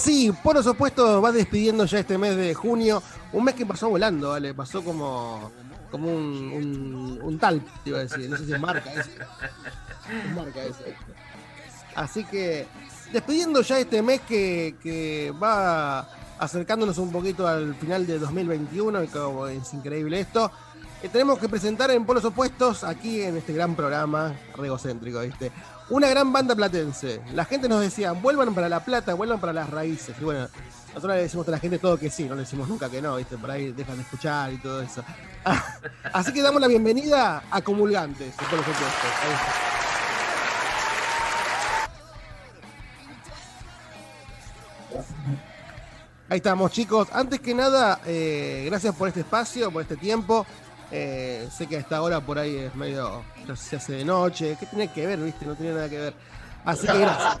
Así, por los opuestos, va despidiendo ya este mes de junio. Un mes que pasó volando, ¿vale? Pasó como, como un, un, tal, te iba a decir. No sé si es marca eso. Es marca eso. Así que, despidiendo ya este mes que, que va acercándonos un poquito al final de 2021, y como es increíble esto. Tenemos que presentar en Polos Opuestos, aquí en este gran programa, regocéntrico, ¿viste? Una gran banda platense. La gente nos decía, vuelvan para La Plata, vuelvan para las raíces. Y bueno, nosotros le decimos a la gente todo que sí, no le decimos nunca que no, ¿viste? Por ahí dejan de escuchar y todo eso. Así que damos la bienvenida a Comulgantes, de Polos Opuestos. Ahí estamos, chicos. Antes que nada, eh, gracias por este espacio, por este tiempo. Eh, sé que a esta hora por ahí es medio. se hace de noche. ¿Qué tiene que ver, viste? No tiene nada que ver. Así que gracias.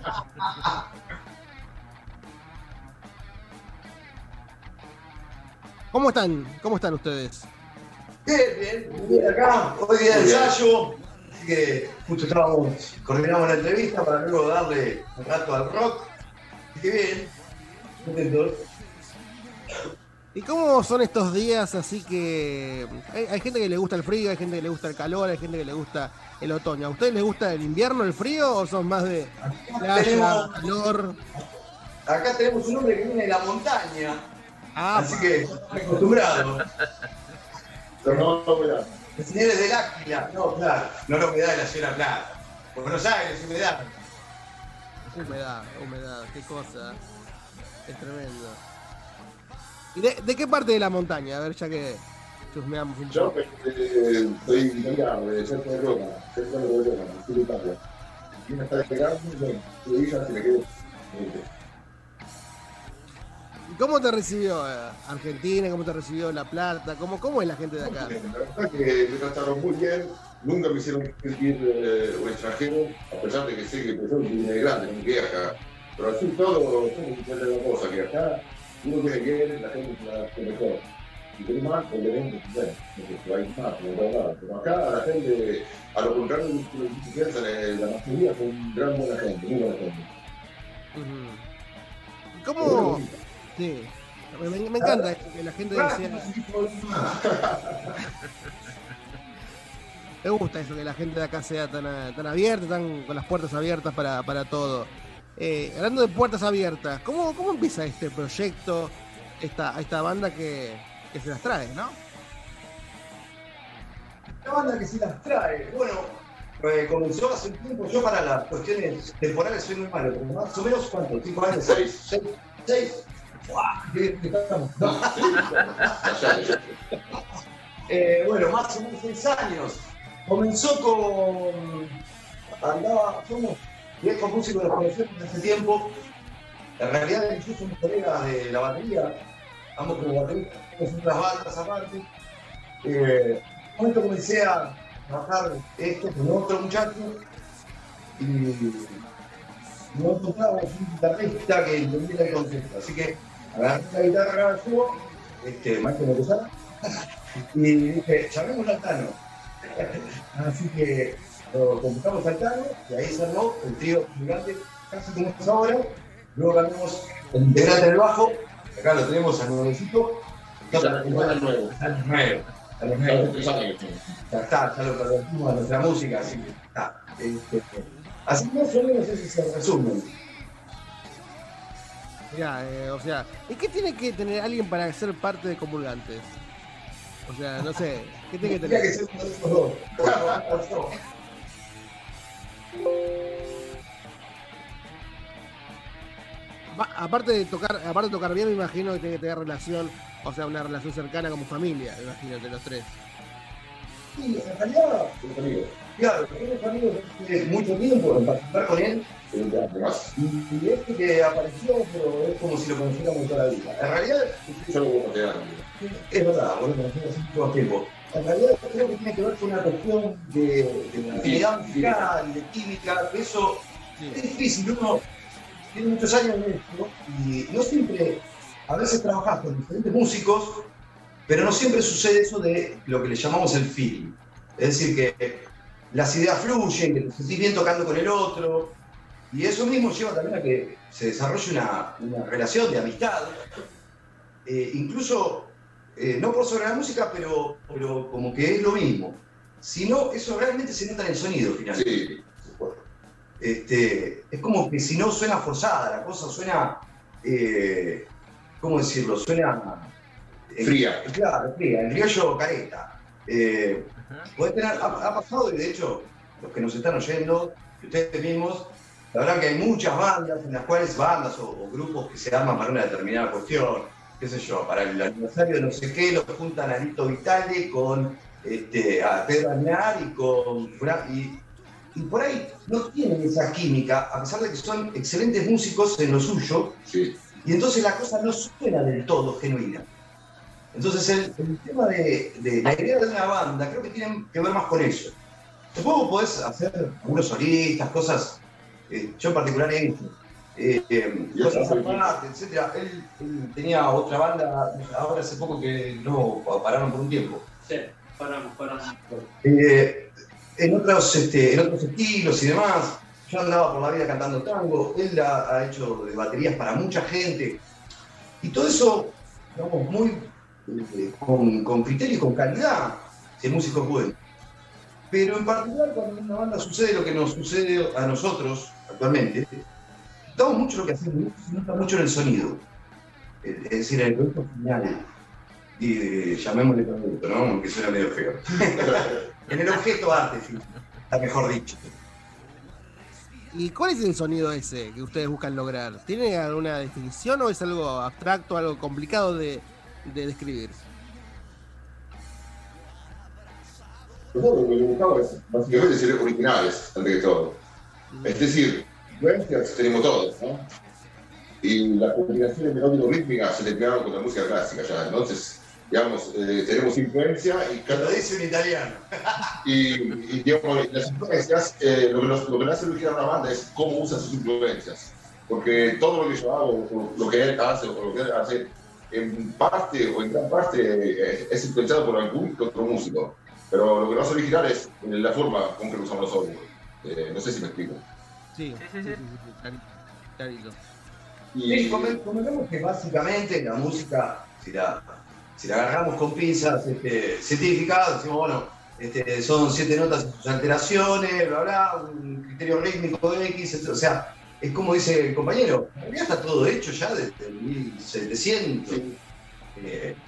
¿Cómo están? ¿Cómo están ustedes? Bien, bien, bien acá, hoy día de ensayo, así que justo estábamos, coordinamos la entrevista para luego darle un rato al rock, así que bien, contentos. ¿Y cómo son estos días? Así que hay, hay gente que le gusta el frío, hay gente que le gusta el calor, hay gente que le gusta el otoño. ¿A ustedes les gusta el invierno, el frío o son más de playa, tenemos- calor? Acá tenemos un hombre que viene de la montaña, Ah, así que acostumbrado. El señor es del Áquila, no, claro, no la humedad de la Sierra Plata. Buenos Aires, humedad. Humedad, humedad, qué cosa. Es tremendo. ¿Y de, de qué parte de la montaña? A ver, ya que chusmeamos un Yo poco. eh, soy de centro de Roma, centro de Roma, sur de Italia. Y me está se me. ¿Y cómo te recibió eh, Argentina? ¿Cómo te recibió La Plata? ¿Cómo, ¿Cómo es la gente de acá? La verdad que me trataron muy bien, nunca me hicieron sentir eh, un extranjero, a pesar de que sé que pues, yo vine de grande, no quedé acá. Pero así todo, que entender una cosa, que acá uno tiene bien, la gente la que mejor. Si tiene mal, obviamente, bueno, no sé, hay más, como todo lado. Pero acá la gente, a lo contrario de lo que piensan, eh, la mayoría son gran buena gente, muy buena gente. Ujú. ¿Y ¿Cómo? Sí. Me, me encanta esto, que la gente decía. Me gusta eso, que la gente de acá sea tan, tan abierta, tan, con las puertas abiertas para, para todo. Eh, hablando de puertas abiertas, ¿cómo, ¿cómo empieza este proyecto, esta, esta banda que, que se las trae, no? La banda que se las trae, bueno, eh, comenzó hace un tiempo, yo para las cuestiones temporales soy muy malo, como más o menos, ¿cuánto? ¿Cinco años? Seis. ¿Seis? ¿Seis? Eh, bueno, más o menos seis años. Comenzó con. Andaba, somos viejos músicos, los conocemos desde hace tiempo. En realidad, yo somos colegas de la batería, ambos como bateristas, tenemos otras bandas aparte. Eh, en un momento comencé a trabajar esto con otro muchacho y no encontrábamos un guitarrista que entendiera el concepto. Así que agarré la guitarra yo, este, Michael Lopezana, y dije, llamemos al Tano. Así que lo convocamos al Tano y ahí se armó el trío gigante, casi como es ahora. Luego cambiamos el integrante del bajo, acá lo tenemos al nuevecito. Igual al nuevo. A los nuevos. Ya está, ya lo convertimos a nuestra música, así que está. Este, Así más o menos ese es el resumen. Mirá, eh, o sea, ¿y qué tiene que tener alguien para ser parte de Comulgantes? O sea, no sé, ¿qué tiene que Tendría que tener? ser uno de esos dos. Yo. Aparte de tocar, aparte de tocar bien, me imagino que tiene que tener relación, o sea, una relación cercana como familia, me imagino, entre los tres. Sí, en realidad, Somos amigos. claro, tenemos amigos hace mucho tiempo en participar con él. Y este que apareció, pero es como si lo conociéramos toda la vida. En realidad, es como te dan. es verdad, lo hace mucho tiempo. En realidad creo que tiene que ver con una cuestión de, de afinidad musical de química, que eso es difícil, uno tiene muchos años en esto y no siempre, a veces trabajas con diferentes músicos, pero no siempre sucede eso de lo que le llamamos el feeling. Es decir, que las ideas fluyen, que te sentís bien tocando con el otro, y eso mismo lleva también a que se desarrolle una, una relación de amistad, eh, incluso eh, no por sobre la música, pero, pero como que es lo mismo. Si no, eso realmente se nota en el sonido finalmente. Sí, Este, es como que si no suena forzada, la cosa suena, eh, ¿cómo decirlo? Suena... eh, Fría. Claro, fría, el criollo careta. Eh, podés tener- ha, ha pasado, y de hecho, los que nos están oyendo, y ustedes mismos, la verdad que hay muchas bandas en las cuales bandas o, o grupos que se arman para una determinada cuestión, qué sé yo, para el aniversario de no sé qué, los juntan a Lito Vitale con este, a Pedro Aznar y con y, y por ahí no tienen esa química, a pesar de que son excelentes músicos en lo suyo, sí. y entonces la cosa no suena del todo genuina. Entonces el, el tema de, de la idea de una banda creo que tiene que ver más con eso. Vos podés hacer algunos solistas, cosas, eh, yo en particular he hecho, eh, Y cosas otras aparte, etc. Él, él tenía otra banda, ahora hace poco que no pararon por un tiempo. Sí, paramos, paramos. Eh, en, otros, este, en otros estilos y demás. Yo andaba por la vida cantando tango, él ha, ha hecho de baterías para mucha gente. Y todo eso, digamos, muy eh, con, con criterio y con calidad, si el músico puede. Pero en particular cuando en una banda sucede lo que nos sucede a nosotros actualmente, damos mucho lo que hacemos, se nota mucho en el sonido. Es decir, en el producto final. Y eh, llamémosle producto, ¿no? Aunque suena medio feo. en el objeto arte, sí, está mejor dicho. ¿Y cuál es el sonido ese que ustedes buscan lograr? ¿Tiene alguna definición o es algo abstracto, algo complicado de, de describir? Nosotros lo que buscamos es básicamente ser originales, antes que todo. Es decir, influencias tenemos todos, ¿no? Y las combinaciones melódico-rítmicas se le pegaron con la música clásica ya. Entonces, digamos, eh, tenemos influencia y cada lo dice un italiano. Y, y, digamos, las influencias, eh, lo, que nos, lo que le hace elegir a una banda es cómo usa sus influencias. Porque todo lo que yo hago, lo que él hace, o lo que él hace, en parte o en gran parte eh, es influenciado por algún otro músico. Pero lo que nos hace original es la forma con que lo usamos nosotros. Eh, no sé si me explico. Sí, Sí, sí, sí. clarito, clarito. Y, Sí, comen- convengamos que básicamente la música, si la, si la agarramos con pinzas este, científicas, decimos, bueno, este, son siete notas y sus alteraciones, bla, bla, un criterio rítmico de X, etc. o sea, es como dice el compañero, en realidad está todo hecho ya desde el 1700, eh,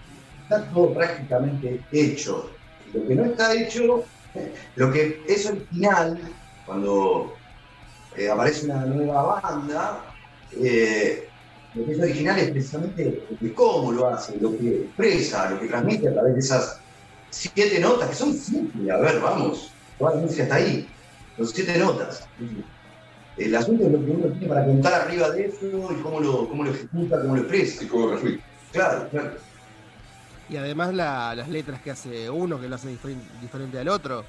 está todo prácticamente hecho. Lo que no está hecho, lo que es original, cuando eh, aparece una nueva banda, eh, lo que es original es precisamente de cómo lo hace, lo que expresa, lo que transmite a través de esas siete notas, que son siete, a ver, vamos, toda la música está ahí, los siete notas. El asunto es lo que uno tiene para contar arriba de eso y cómo lo, cómo lo ejecuta, cómo lo expresa. y cómo refluye. Claro, claro. Y además la- las letras que hace uno, que lo hace diferen- diferente al otro.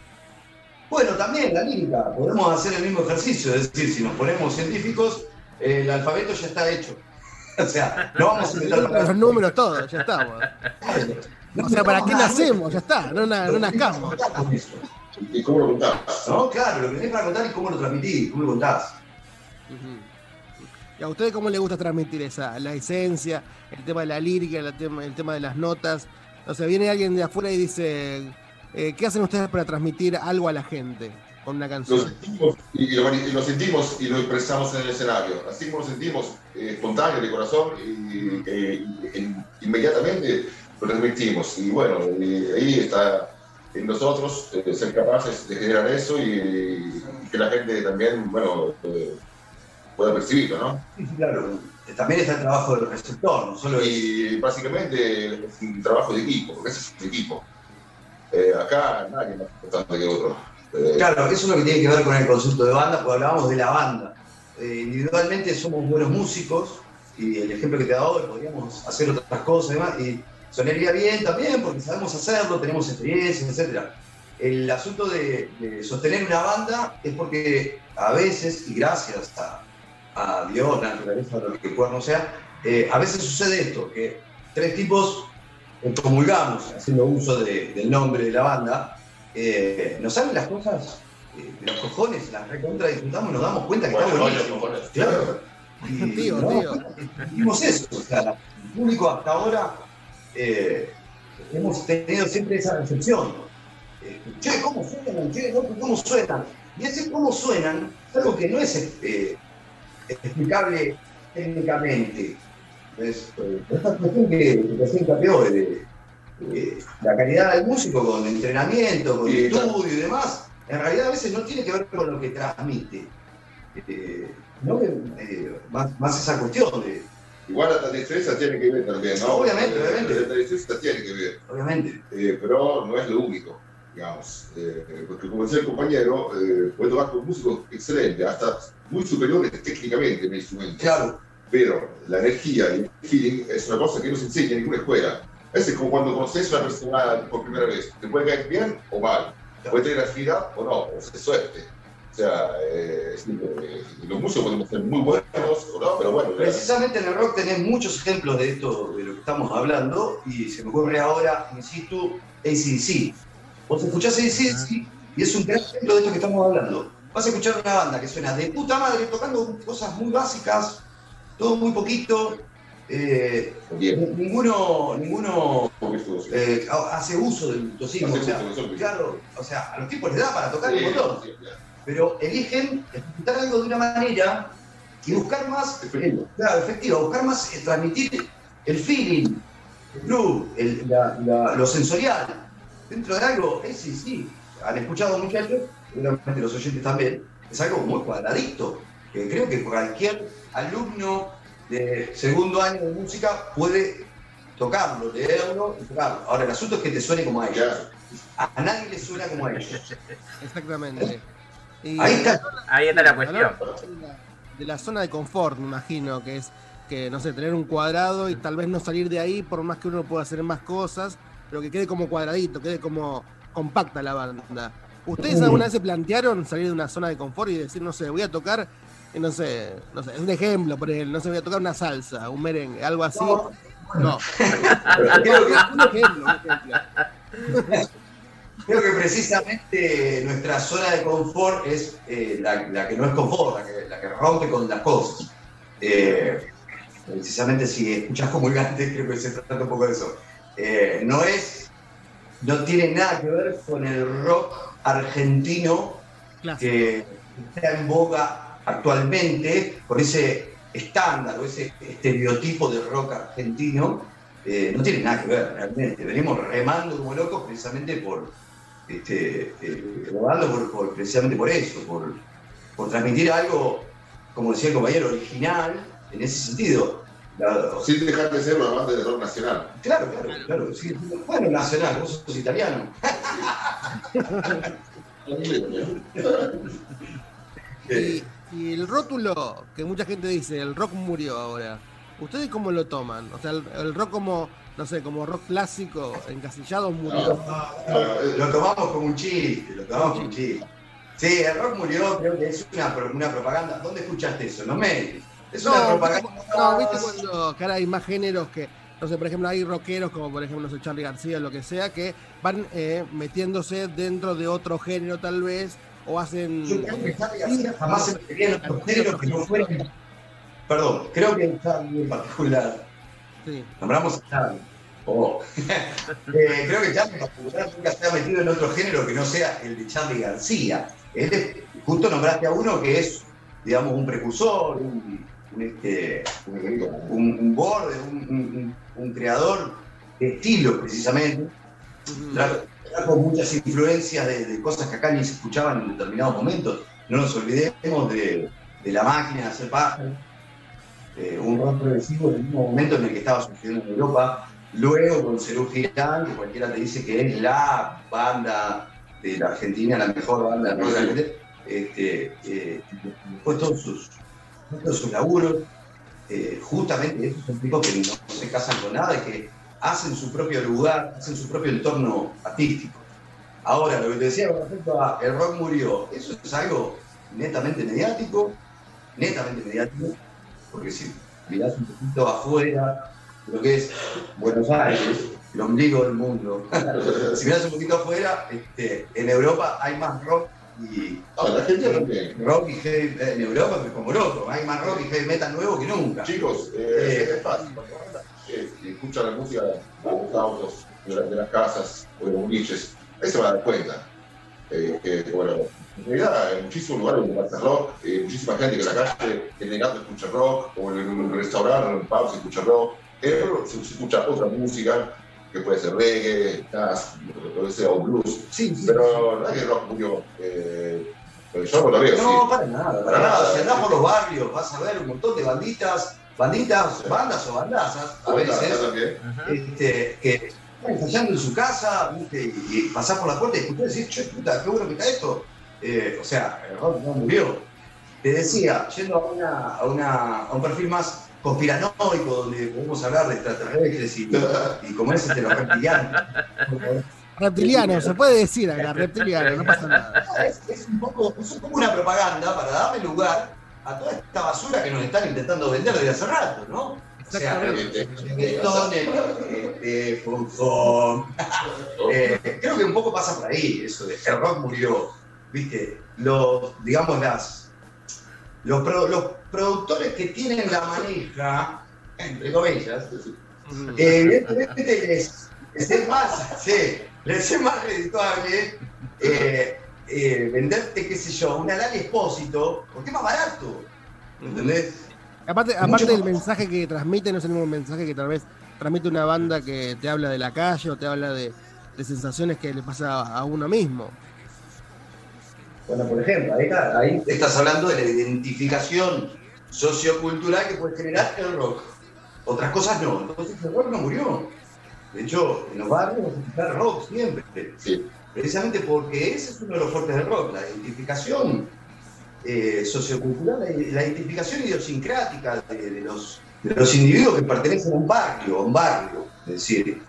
Bueno, también la lírica, podemos hacer el mismo ejercicio, es decir, si nos ponemos científicos, eh, el alfabeto ya está hecho. o sea, no vamos a inventar Los números, todo, ya estamos. O sea, ¿para qué nacemos? Ya está, no, na- no nazcamos. ¿Y cómo lo contás? No, claro, lo que tenés para contar y cómo lo transmitís, cómo lo contás. ¿Y a ustedes cómo les gusta transmitir esa, la esencia, el tema de la lírica, el tema, el tema de las notas? O sea, viene alguien de afuera y dice, eh, ¿qué hacen ustedes para transmitir algo a la gente? con una Lo canción. sentimos y lo, y sentimos y lo expresamos en el escenario. Así como lo sentimos eh, espontáneo, de corazón, y, eh, y- y- inmediatamente lo transmitimos. Y bueno, y ahí está en nosotros eh, ser capaces de generar eso y, y que la gente también, bueno, eh, pueda percibirlo, ¿no? Sí, claro. También está el trabajo del receptor, no solo es. Y básicamente es un trabajo de equipo, porque ese es un equipo. Eh, acá nadie más importante que otro. Eh, Claro, eso es lo que tiene que ver con el concepto de banda, porque hablábamos de la banda. Eh, individualmente somos buenos músicos, y el ejemplo que te he dado podríamos hacer otras cosas y demás, y sonaría bien también, porque sabemos hacerlo, tenemos experiencia, etc. El asunto de, sostener una banda es porque a veces, y gracias a, a la naturaleza, lo que cuerno sea, a veces sucede esto, que tres tipos eh, comulgamos, haciendo uso de- del nombre de la banda, eh, nos salen las cosas eh, de los cojones, las recontra disfrutamos y nos damos cuenta que bueno, está buenísimo. Claro. Y Tío, tío. Vimos eso, o sea, el público hasta ahora eh, hemos tenido siempre esa recepción. Eh, che, ¿cómo suenan? Che, ¿cómo suenan? Y ese cómo suenan es algo que no es eh, explicable técnicamente. Es eh, esta cuestión que, hincapié hoy de, de la calidad del músico con entrenamiento, con Sí, claro. estudio y demás, en realidad a veces no tiene que ver con lo que transmite. Eh, no que, eh, más, más esa cuestión de, Igual la destreza tiene que ver también, ¿no? Obviamente, Eh, obviamente. La destreza tiene que ver. obviamente, Eh, pero no es lo único, digamos. Eh, porque como decía el compañero, eh, puede tocar con músicos excelentes, hasta muy superiores técnicamente en el instrumento. claro, Pero la energía y el feeling es una cosa que no se enseña en ninguna escuela. Es como cuando conoces a una persona por primera vez. Te puede caer bien o mal. Puede tener afinidad o no, sea, suerte. O sea, eh, los músicos podemos ser muy buenos no, pero bueno. Precisamente en el rock tenés muchos ejemplos de esto, de lo que estamos hablando, y se me ocurre ahora, in situ, ACDC. Vos escuchás ACDC y es un gran ejemplo de esto que estamos hablando. Vas a escuchar una banda que suena de puta madre, tocando cosas muy básicas, todo muy poquito. eh, ninguno ninguno eh, hace uso del virtuosismo. O sea, claro, o sea, a los tipos les da para tocar sí, claro. pero eligen ejecutar algo de una manera y buscar más, Efectivo. claro, efectivo, buscar más, eh, transmitir el feeling, el groove, el- la- la- lo sensorial, dentro de algo, es sí, sí, han escuchado muchachos, seguramente los oyentes también, es algo muy cuadradito, creo que cualquier alumno de segundo año de música puede tocarlo, leerlo y tocarlo. Ahora, el asunto es que te suene como a ellos. A, nadie le suena como a ellos. Exactamente. Y Ahí está. Ahí está la cuestión. de la- zona de confort, me imagino, que es que, no sé, tener un cuadrado y tal vez no salir de ahí por más que uno pueda hacer más cosas, pero que quede como cuadradito, quede como compacta la banda. ¿Ustedes alguna vez se plantearon salir de una zona de confort y decir, no sé, voy a tocar, eh, no sé, no sé, es un ejemplo, por ejemplo, no sé, voy a tocar una salsa, un merengue, algo así? No. Creo que- un ejemplo, un ejemplo. Creo que precisamente nuestra zona de confort es eh, la, la que no es confort, la que, la que rompe con las cosas. Eh, precisamente si escuchas comulgante, creo que se trata un poco de eso. Eh, no es, no tiene nada que ver con el rock argentino Clásico. que está en boga actualmente, con ese estándar o ese estereotipo de rock argentino, eh, no tiene nada que ver realmente. Venimos remando como locos precisamente por, este, eh, por, por- precisamente por eso, por, por transmitir algo, como decía el compañero, original en ese sentido. La- Sin dejar de ser una banda de rock nacional. claro, claro, claro. sí, bueno, nacional, vos sos italiano. Y, y el rótulo, que mucha gente dice, el rock murió ahora. ¿Ustedes cómo lo toman? O sea, el, el rock como, no sé, como rock clásico, encasillado, murió. Lo tomamos como un chiste, lo tomamos como un chiste. Sí, el rock murió, creo que es una, una propaganda. ¿Dónde escuchaste eso? No me. Es una No, propaganda. no, viste cuando ahora hay más géneros que, no sé, por ejemplo, hay rockeros como por ejemplo, no sé, Charlie García o lo que sea, que van eh, metiéndose dentro de otro género tal vez, o hacen... Yo creo que Charlie García jamás se metería en otros géneros que no fueran. Perdón, creo que Charlie en particular. Sí. Nombramos a Charlie. Oh. Eh, creo que Charlie en particular nunca se ha metido en otro género que no sea el de Charlie García. él justo nombraste a uno que es, digamos, un precursor, un, un, este, un, un borde, un, creador de estilo precisamente. Tra- Trajo muchas influencias de, cosas que acá ni se escuchaban en determinados momentos. No nos olvidemos de, la máquina de hacer pájaros, eh, un rock progresivo en el mismo momento en el que estaba sucediendo en Europa. Luego con Cerú Girán, que cualquiera te dice que es la banda de la Argentina, la mejor banda de rock después todos sus, todos sus laburos, eh, justamente esos son tipos que no se casan con nada y que hacen su propio lugar, hacen su propio entorno artístico. Ahora, lo que te decía con respecto a el rock murió, eso es algo netamente mediático, netamente mediático, porque si mirás un poquito afuera lo que es Buenos Aires, el ombligo del mundo, si mirás un poquito afuera, este, en Europa hay más rock y en la también. rock y heavy, en Europa es como loco, hay más rock y heavy metal nuevo que nunca. Chicos, eh, Eh. es fácil. Eh, y escuchan la música de los autos, de, la- de las casas o de los boliches, ahí se van a dar cuenta. Eh, que, bueno, en realidad en muchísimos lugares donde pasa rock, eh, muchísima gente que en la calle, en el gato escucha rock, o en un restaurante, en un pub se escucha rock. Rock se, se escucha otra música, que puede ser reggae, jazz, lo que sea, o blues. Sí, sí. Pero no es que el rock murió. Eh, yo no lo veo No, para nada, para Para nada. nada. Si andás por los barrios, vas a ver un montón de banditas, banditas, bandas o bandazas, a veces, este, que están ensayando en su casa, ¿viste? y, y pasás por la puerta y escuchás y decís, che, puta, qué bueno que está esto. Eh, o sea, el rock no murió. Te decía, yendo a, una, a, una, a un perfil más conspiranoico, donde podemos hablar de extraterrestres y, y como es este, los reptilianos. Reptiliano, se puede decir acá, reptiliano, no pasa nada. Es, es un poco, es un poco una propaganda para darle lugar a toda esta basura que nos están intentando vender desde hace rato, ¿no? O sea, este, fútbol. Eh, creo que un poco pasa por ahí, eso de el rock murió. ¿Viste? Los, digamos, las, los, pro- los productores que tienen la manija, entre comillas, eh, evidentemente les, les es más, sí, les es más redituable eh, eh, venderte, qué sé yo, una Lali Espósito, porque es más barato. ¿Entendés? Aparte, aparte del mensaje que transmite, no es el mismo mensaje que tal vez transmite una banda que te habla de la calle o te habla de, de sensaciones que le pasa a uno mismo. Bueno, por ejemplo, ahí, está, ahí estás hablando de la identificación sociocultural que puede generar el rock. Otras cosas no. Entonces el rock no murió. De hecho, en los barrios vas a escuchar rock siempre. Sí. Precisamente porque ese es uno de los fuertes del rock, la identificación eh, sociocultural, la, la identificación idiosincrática de, de los, de los individuos que pertenecen a un barrio, a un barrio. Es decir,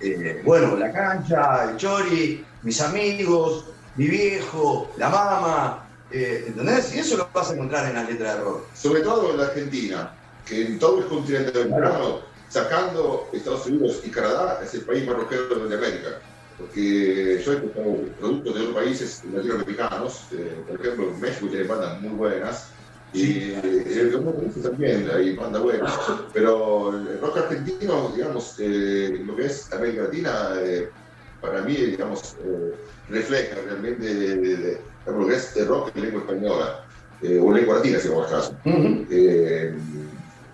eh, bueno, la cancha, el chori, mis amigos, mi viejo, la mamá, eh, ¿entendés? Y eso lo vas a encontrar en las letras de rock. Sobre todo en la Argentina, que en todo el continente americano, sacando Estados Unidos y Canadá, es el país más rockero de América. Porque yo he escuchado productos de otros países latinoamericanos, eh, por ejemplo, en México tiene bandas muy buenas, y en otros países también hay bandas buenas, pero el rock argentino, digamos, eh, lo que es América Latina, eh, para mí, digamos, eh, refleja realmente de- de- de- lo que es el rock en lengua española, eh, o lengua latina, si vamos al caso. Eh,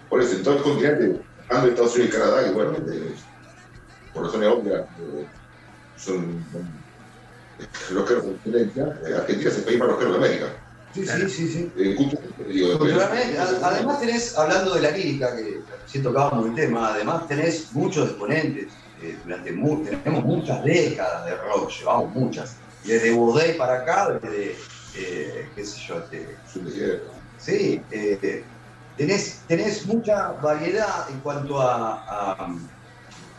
por eso, en todo el continente, ando Estados Unidos y Canadá, que bueno, eh, por razones obvias, eh, son son rockeros por excelencia. Argentina es el país más rockero de América. Sí, sí, sí, sí. Eh, digo, de- Culturalmente, además tenés, hablando de la lírica, que recién tocábamos el tema, además tenés muchos exponentes. eh, durante mu- tenemos muchas décadas de rock, llevamos muchas. Desde Bodey para acá, desde, eh, qué sé yo, este. Sí, tenés, tenés mucha variedad en cuanto a, a-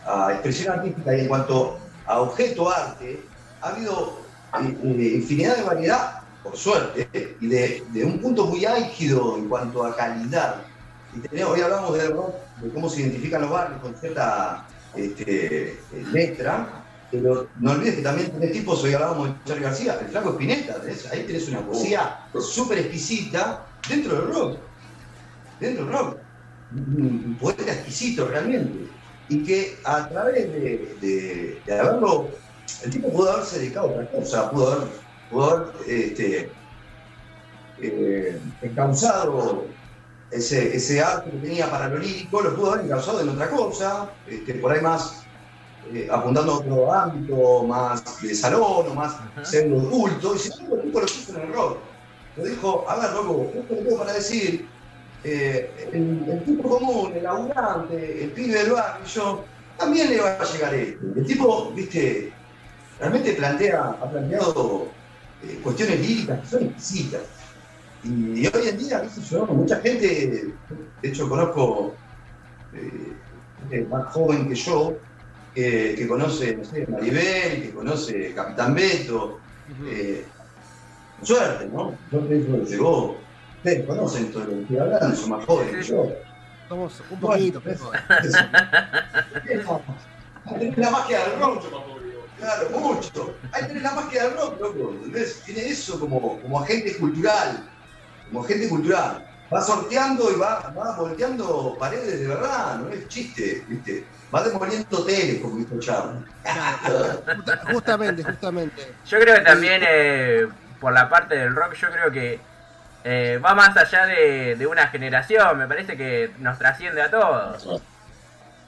a expresión artística y en cuanto a objeto arte. Ha habido eh, eh, infinidad de variedad, por suerte, y de, de un punto muy álgido en cuanto a calidad. Y hoy hablamos rock, de cómo se identifican los barrios con cierta este, eh, letra, pero no olvides que también tenés tipos, hoy hablábamos de Charlie García, el flaco Espineta, ahí tenés una poesía súper exquisita dentro del rock. Dentro del rock. Un poeta exquisito realmente. Y que a través de, de- de haberlo. El tipo pudo haberse dedicado a otra cosa, pudo haber pudo haber este, eh, encauzado ese, ese arte que tenía para lo lírico, lo pudo haber encauzado en otra cosa, este, por ahí más eh, apuntando a otro ámbito, más de salón o más siendo oculto, y sin embargo el tipo lo puso en el rock. Lo dijo, a ver, loco, esto lo tengo para decir, eh, el, el tipo común, el laburante, el pibe del barrio, también le va a llegar esto. El tipo, viste, realmente plantea, ha planteado eh, cuestiones líricas que son exquisitas. Y hoy en día, qué sé yo, mucha gente, de hecho conozco eh, más joven que yo, que, conoce, no sé, Maribel, que conoce Capitán Beto. eh, suerte, ¿no? Yo creo que llegó. Ustedes conocen todo lo que estoy hablando, son más jóvenes que yo. Somos un poquito, pero-. Ahí tenés la magia del rock. Claro, mucho. Ahí tenés la magia del rock, loco. ¿entendés? Tiene eso como, como agente cultural. Como agente cultural. Va sorteando y va, va volteando paredes de verdad, no es chiste, ¿viste? Va demoliendo teles, como dijo Charlie. Justa- justamente, justamente. Yo creo que también eh, por la parte del rock, yo creo que eh, va más allá de, de una generación, me parece que nos trasciende a todos.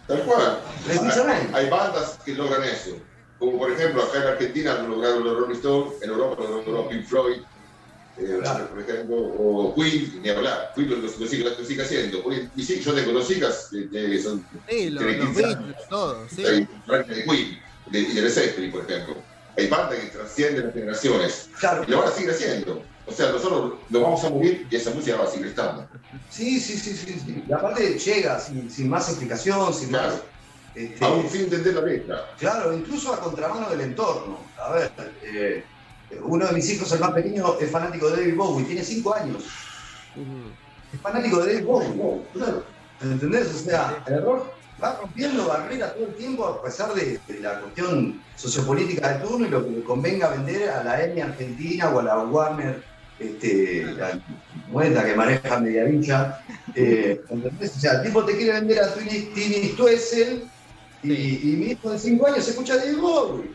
Tal cual. Precisamente. Hay, hay bandas que logran eso. Como por ejemplo, acá en Argentina lo lograron los Rolling Stones, en Europa lo logró Pink Floyd, eh, Claro. por ejemplo, o Queen, ni hablar. Queen lo, lo, lo sigue, lo sigue haciendo. Y sí, yo tengo dos hijas que, que son Sí, los, tienen los 15 Beatles, años. todo, sí. Hay de Queen de, y de Zeppelin, por ejemplo. Hay bandas que trascienden las generaciones Claro, y lo van a seguir haciendo. O sea, nosotros lo vamos a morir y esa música va a seguir estando. sí, sí, sí, sí, sí. Y aparte llega sin, sin más explicación, sin Claro. más. este, Aún sin entender la letra. Claro, incluso a contramano del entorno. A ver, eh, uno de mis hijos, el más pequeño, es fanático de David Bowie, tiene 5 años. Es fanático de David Bowie, ¿no? Claro. ¿Entendés? O sea, el rock va rompiendo barreras todo el tiempo a pesar de, de la cuestión sociopolítica de turno y lo que le convenga vender a la EMI Argentina o a la Warner, este, la muerta que maneja Mediavilla. Eh. O sea, el tipo te quiere vender a Tini, Stoessel y, y mi hijo de 5 años escucha David Bowie.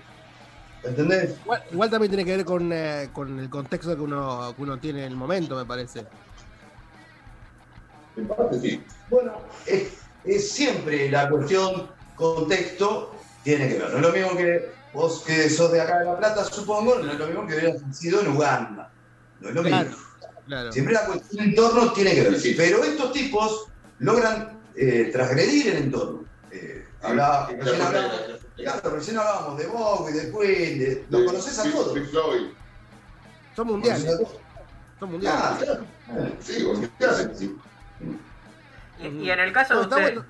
¿Entendés? Igual, igual también tiene que ver con, eh, con el contexto que uno, que uno tiene en el momento, me parece. En parte sí. Bueno, es, es siempre la cuestión contexto tiene que ver. No es lo mismo que vos que sos de acá de La Plata, supongo, no es lo mismo que hubieras sido en Uganda. No es lo mismo. Claro. Siempre la cuestión entorno tiene que ver. Sí. Pero estos tipos logran eh, transgredir el entorno. Eh, hablaba- Sí, recién, hablábamos, claro, recién hablábamos de Bowie, de Queen, de- los De conoces a todos. Son mundiales, son mundiales. Ah, claro. Sí. Sí. Y, y en el caso No, de usted, bueno.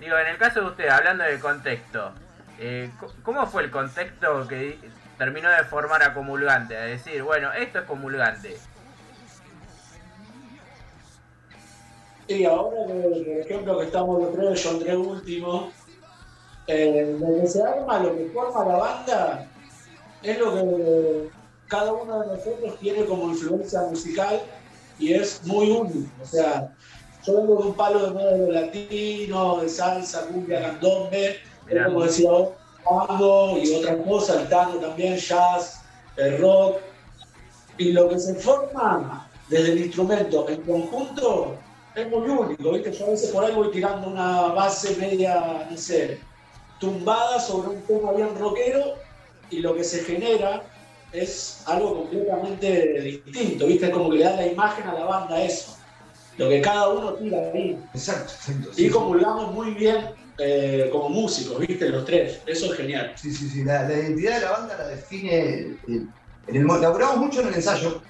digo, en el caso de usted, hablando del contexto, eh, ¿cómo fue el contexto que terminó de formar a Comulgante? A decir, bueno, esto es Comulgante. Y ahora, que, por ejemplo, que estamos los tres, yo entré último, eh, lo que se arma, lo que forma la banda, es lo que cada uno de nosotros tiene como influencia musical y es muy único. O sea, yo vengo de un palo de lo latino, de salsa, cumbia, candombe, como decía vos, tango y otras cosas, el tango también, jazz, el rock. Y lo que se forma desde el instrumento en conjunto es muy único, ¿viste? Yo a veces por ahí voy tirando una base media, no sé, tumbada sobre un tema bien rockero y lo que se genera es algo completamente distinto, ¿viste? Es como que le da la imagen a la banda eso. Lo que cada uno tira ahí. Exacto, exacto. Y comulgamos muy bien eh, como músicos, ¿viste? Los tres. Eso es genial. Sí, sí, sí. La, la identidad de la banda la define. el- en el, mo- laburamos mucho en el ensayo.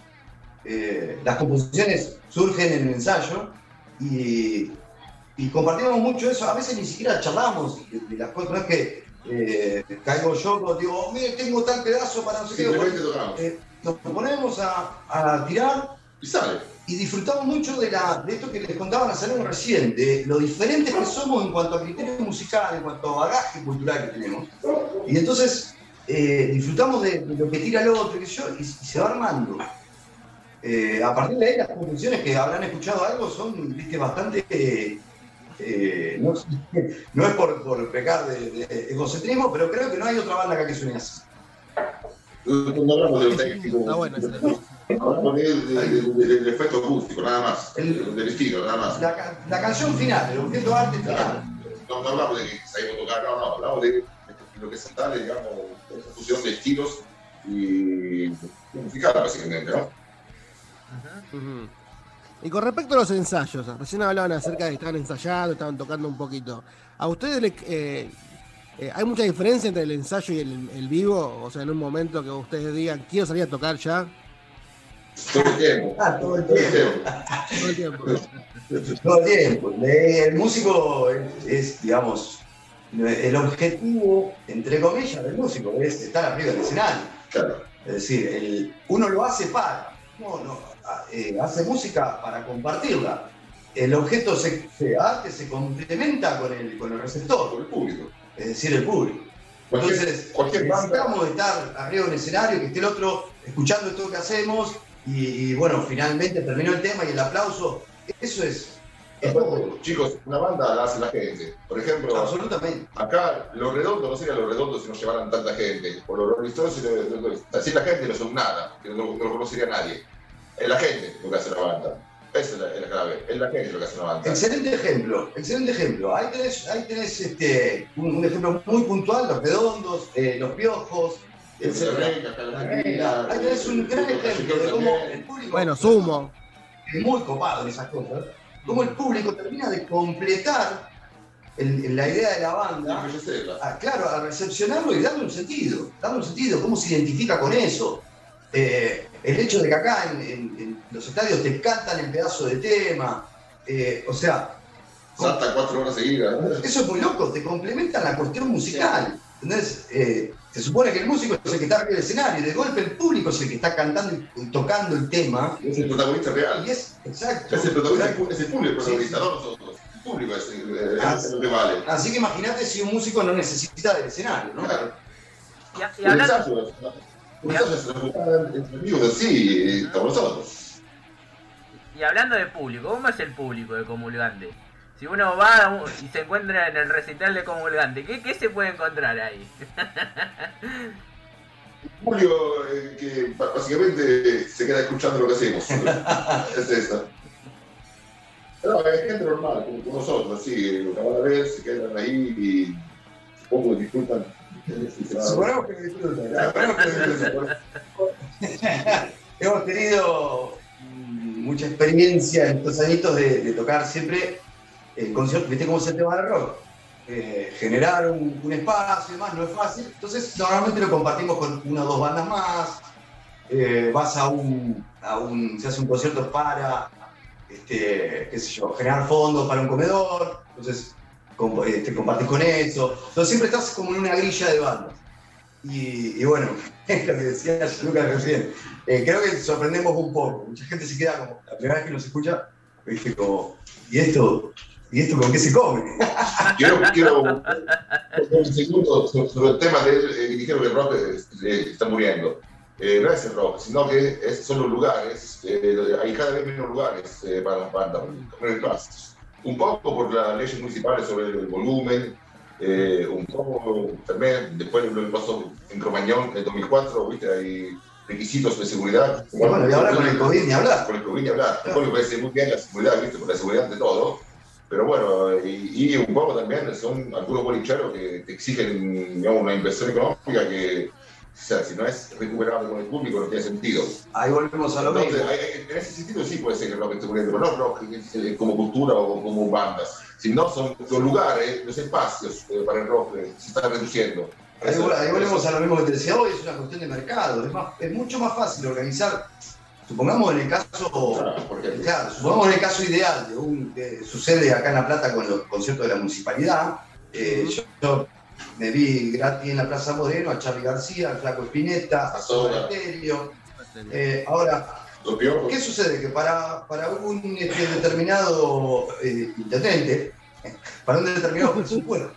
Eh, las composiciones surgen en el ensayo y, y compartimos mucho eso. A veces ni siquiera charlamos de, de las cosas. No es que eh, caigo yo, digo, mire, tengo tal pedazo para no sé qué. Nos ponemos a, a tirar Y sale. Y disfrutamos mucho de, la, de esto que les contaban a Salón recién, de lo diferentes que somos en cuanto a criterio musical, en cuanto a bagaje cultural que tenemos. Y entonces eh, disfrutamos de, lo que tira el otro, sé yo, y, se va armando. Eh, a partir de ahí, las conclusiones que habrán escuchado algo son viste, bastante. eh, eh, no, es por, pecar de, egocentrismo, pero creo que no hay otra banda acá que suene así. No Está bueno ese. Hablamos del del- del- del efecto acústico, nada más. El- Del estilo, nada más. La, la canción final, el objeto de arte final. No, no hablamos de que salimos a tocar, no, no, hablamos de lo que sale, digamos, de esa fusión de estilos y musical, básicamente, ¿no? Y con respecto a los ensayos, recién hablaban acerca de que estaban ensayando, estaban tocando un poquito. ¿A ustedes le, eh, eh, hay mucha diferencia entre el ensayo y el, el vivo? O sea, en un momento que ustedes digan, quiero salir a tocar ya, Todo el tiempo. Ah, todo el Todo el tiempo. tiempo. todo el tiempo. Todo el tiempo. Eh, El músico es, es, digamos, el objetivo, entre comillas, del músico es estar arriba del escenario. Claro. Es decir, el- uno lo hace para, no, no, a- eh, hace música para compartirla. El objeto se, se arte se complementa con el, con el receptor, Por el público. es decir, el público. Cualquier, Entonces, cualquier banda. necesitamos estar arriba del escenario, que esté el otro escuchando esto que hacemos y, y, bueno, finalmente terminó el tema y el aplauso. Eso es, es todo. Chicos, una banda la hace la gente. Por ejemplo, Absolutamente. acá lo redondo no sería lo redondo si no llevaran tanta gente. Por lo Rolling Stones, si, la gente no son nada, que no, no lo conocería nadie. Es la gente lo que hace la banda. Esa es la, es la clave. Es la gente lo que hace una banda. Excelente ejemplo, excelente ejemplo. Ahí tenés, ahí tenés este, un, un ejemplo muy puntual, los redondos, eh, los piojos, El Argentina, Ahí tenés un gran ejemplo de cómo el público Bueno, sumo. es muy copado en esas cosas, cómo el público termina de completar el- el- la idea de la banda a- claro, a recepcionarlo y darle un sentido, darle un sentido, cómo se identifica con eso. Eh, el hecho de que acá en, en- en los estadios te cantan el pedazo de tema, eh, o sea, Salta cuatro horas seguidas. eso es muy loco, te complementan la cuestión musical. ¿entendés? Eh, se supone que el músico es el que está arriba del escenario, y de golpe el público es el que está cantando y tocando el tema. Es el protagonista real. Y es exacto. Es el protagonista, exacto. es el público el protagonista, Sí, sí. no nosotros. El público es, el- es lo que vale. Así que imagínate si un músico no necesita del escenario, ¿no? Claro. Y, y Un hablando, y hablando de público, ¿cómo es el público de Comulgante? Si uno va y se encuentra en el recital de Comulgante, ¿qué, qué se puede encontrar ahí? Julio, eh, que básicamente se queda escuchando lo que hacemos. es eso. No, es gente normal, como, como nosotros, así, lo que van a ver, se quedan ahí y supongo que disfrutan. Suponemos que disfrutan. Hemos tenido mm, mucha experiencia en estos añitos de, de tocar siempre en conciertos, viste cómo es el tema del rock. Eh, generar un, espacio y demás no es fácil, entonces normalmente lo compartimos con una o dos bandas más. Eh, vas a un, se hace un concierto para, este, qué sé yo, generar fondos para un comedor, entonces com- eh, te compartís con eso. Entonces siempre estás como en una grilla de bandas. Y, bueno, es lo que decía Lucas recién. Eh, creo que sorprendemos un poco. Mucha gente se queda como, la primera vez que nos escucha, dice como, ¿y esto? ¿Y esto con qué se come? Quiero, quiero un segundo sobre el tema de eh, que dijeron que el rock eh, está muriendo. Eh, no es el rock, sino que es- son los lugares. eh, hay cada vez menos lugares eh, para las bandas. Un poco por las leyes municipales sobre el volumen, eh, un poco también, después lo que pasó en Cromañón en 2004, ¿viste? hay requisitos de seguridad. Y bueno, y ahora con el COVID ni hablar. Con el COVID ni hablar. Bueno, parece muy bien la seguridad, ¿viste? Por la seguridad de todo. Pero bueno, y, y un poco también son algunos bolicheros que te exigen digamos, una inversión económica que, o sea, si no es recuperable con el público, no tiene sentido. Ahí volvemos a lo Entonces, mismo. hay- en ese sentido sí puede ser que el rock esté muriendo, pero no rock eh, como cultura o como bandas, sino son los lugares, los espacios eh, para el rock se están reduciendo. Ahí, Eso- ahí volvemos eso- a lo mismo que te decía hoy, es una cuestión de mercado. Es, más- es mucho más fácil organizar, supongamos en el caso, Claro, porque- claro, supongamos en el caso ideal de un que sucede acá en La Plata con los conciertos de la municipalidad. eh, yo, yo me vi gratis en la Plaza Moreno a Charlie García, al Flaco Espineta, a Soda. Eh, ahora. ¿Qué sucede? Que para, para un este, determinado eh, intendente, para un determinado presupuesto,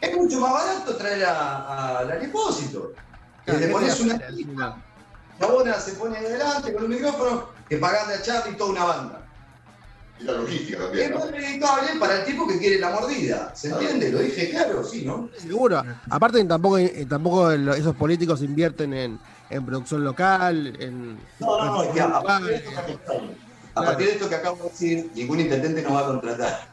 es mucho más barato traer a- al Alipósito. Que le pones una la bona se pone adelante con un micrófono, que pagarle a Charlie toda una banda. Y la logística también, Es ¿no? más redituable para el tipo que quiere la mordida. ¿Se entiende? Lo dije claro, sí, ¿no? Seguro. Aparte, tampoco, eh, tampoco esos políticos invierten en, en producción local, en. No, no, no, es que a, a partir de en- esto que acabo- a partir de esto que acabo de decir, ningún intendente nos va a contratar.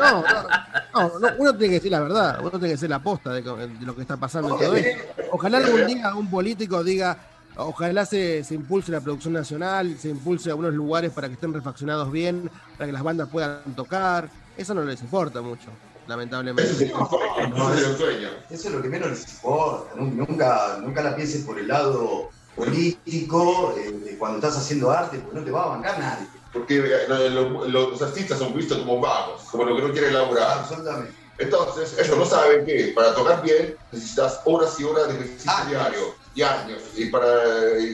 No, no, no, no, uno tiene que decir la verdad, uno tiene que decir la posta de, lo que está pasando en todo esto. Ojalá algún día un político diga, ojalá se, se impulse la producción nacional, se impulse algunos lugares para que estén refaccionados bien, para que las bandas puedan tocar. Eso no les importa mucho, Eso lamentablemente. un sueño. Eso. Eso es lo que menos les importa. nu- Nunca, nunca la pienses por el lado político eh, cuando estás haciendo arte, porque no te va a bancar nadie. Porque eh, lo- lo- los artistas son vistos como vagos, como lo que no quieren laburar. Absolutamente. Entonces, ellos no saben que para tocar bien necesitas horas y horas de ejercicio Años. diario y años. Y para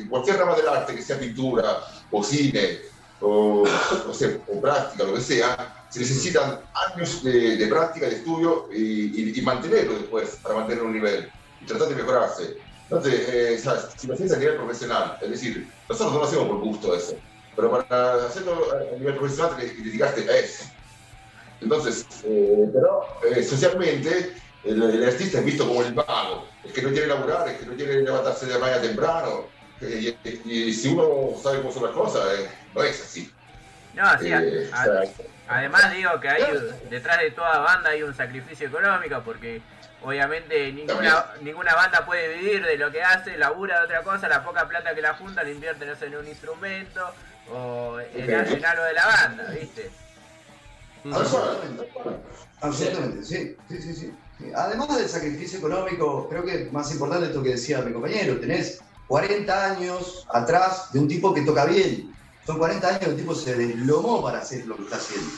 cualquier rama del arte, que sea pintura o cine o, no sé, o práctica, lo que sea, se necesitan años de, de práctica, de estudio y, y- y mantenerlo después para mantener un nivel y tratar de mejorarse. Entonces, eh, ¿sabes? si lo haces a nivel profesional, es decir, nosotros no lo hacemos por gusto eso, pero para hacerlo a nivel profesional te que dedicarte a eso. Entonces, eh, pero eh, socialmente el, el artista es visto como el vago, el que no quiere laburar, el que no quiere levantarse de mañana temprano. eh, y, y si uno sabe cómo son las cosas, eh, no es así. No, sí, Eh, a- o sea, además digo que hay detrás de toda banda hay un sacrificio económico porque obviamente ninguna, ninguna banda puede vivir de lo que hace, labura de otra cosa, la poca plata que la juntan la invierten no sé, en un instrumento o en, Ok. en algo de la banda, ¿viste? Absolutamente. Absolutamente, sí, sí, sí, sí. Además del sacrificio económico, creo que más importante esto que decía mi compañero, tenés 40 años atrás de un tipo que toca bien. Son 40 años que el tipo se deslomó para hacer lo que está haciendo.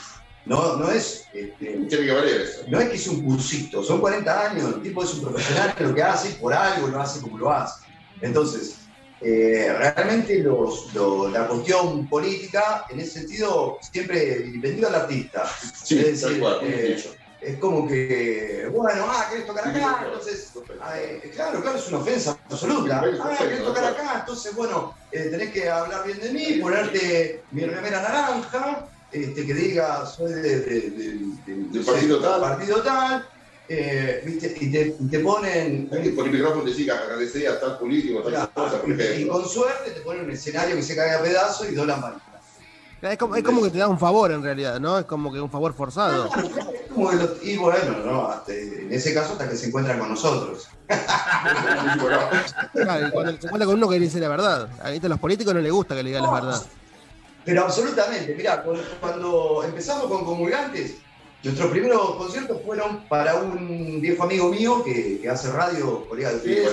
No, no es este, tiene que valer eso. no es que es un cursito, son 40 años, el tipo es un profesional en lo que hace, por algo lo hace como lo hace. Entonces, eh, realmente los, la cuestión política, en ese sentido, siempre vilipendió al artista. Sí, es tal decir, cual, eh, dicho. Es como que, bueno, ah, querés tocar acá, entonces, ah, eh, claro, claro, es una ofensa absoluta. Ah, querés tocar acá, entonces, bueno, eh, tenés que hablar bien de mí, ponerte mi remera naranja, este, que diga, soy de, de- de- de- no Del sé, partido tal. partido tal, eh, ¿viste? Y, te, y te ponen... Hay que por el micrófono decir agradecería a tal político, tal Claro, cosa, por y, y con suerte te ponen un escenario que se cae a pedazos y dos lamparitas. Es como, es como que te da un favor en realidad, ¿no? Es como que un favor forzado. Como que lo- y bueno, no, hasta- en ese caso hasta que se encuentran con nosotros. Claro, y cuando se encuentra con uno que dice la verdad. A los políticos no les gusta que le digan la verdad. Pero absolutamente, mirá, cu- cuando empezamos con Comulgantes, nuestros primeros conciertos fueron para un viejo amigo mío que, que hace radio, colega de ustedes,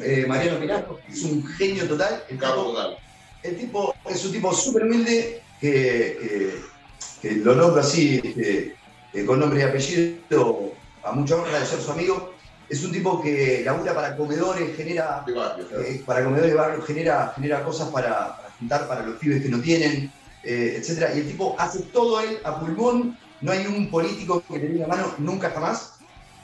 eh, Mariano Pirato, que es un genio total. El Cabo tipo, total. el tipo es un tipo súper humilde que, que- que lo nombro así, este, eh, con nombre y apellido, a mucha honra de ser su amigo. Es un tipo que labura para comedores, genera De barrio, claro. eh, para comedores de barrio genera, genera cosas para, para juntar para los pibes que no tienen, eh, etcétera. Y el tipo hace todo él a pulmón, no hay un político que le dé una mano nunca jamás.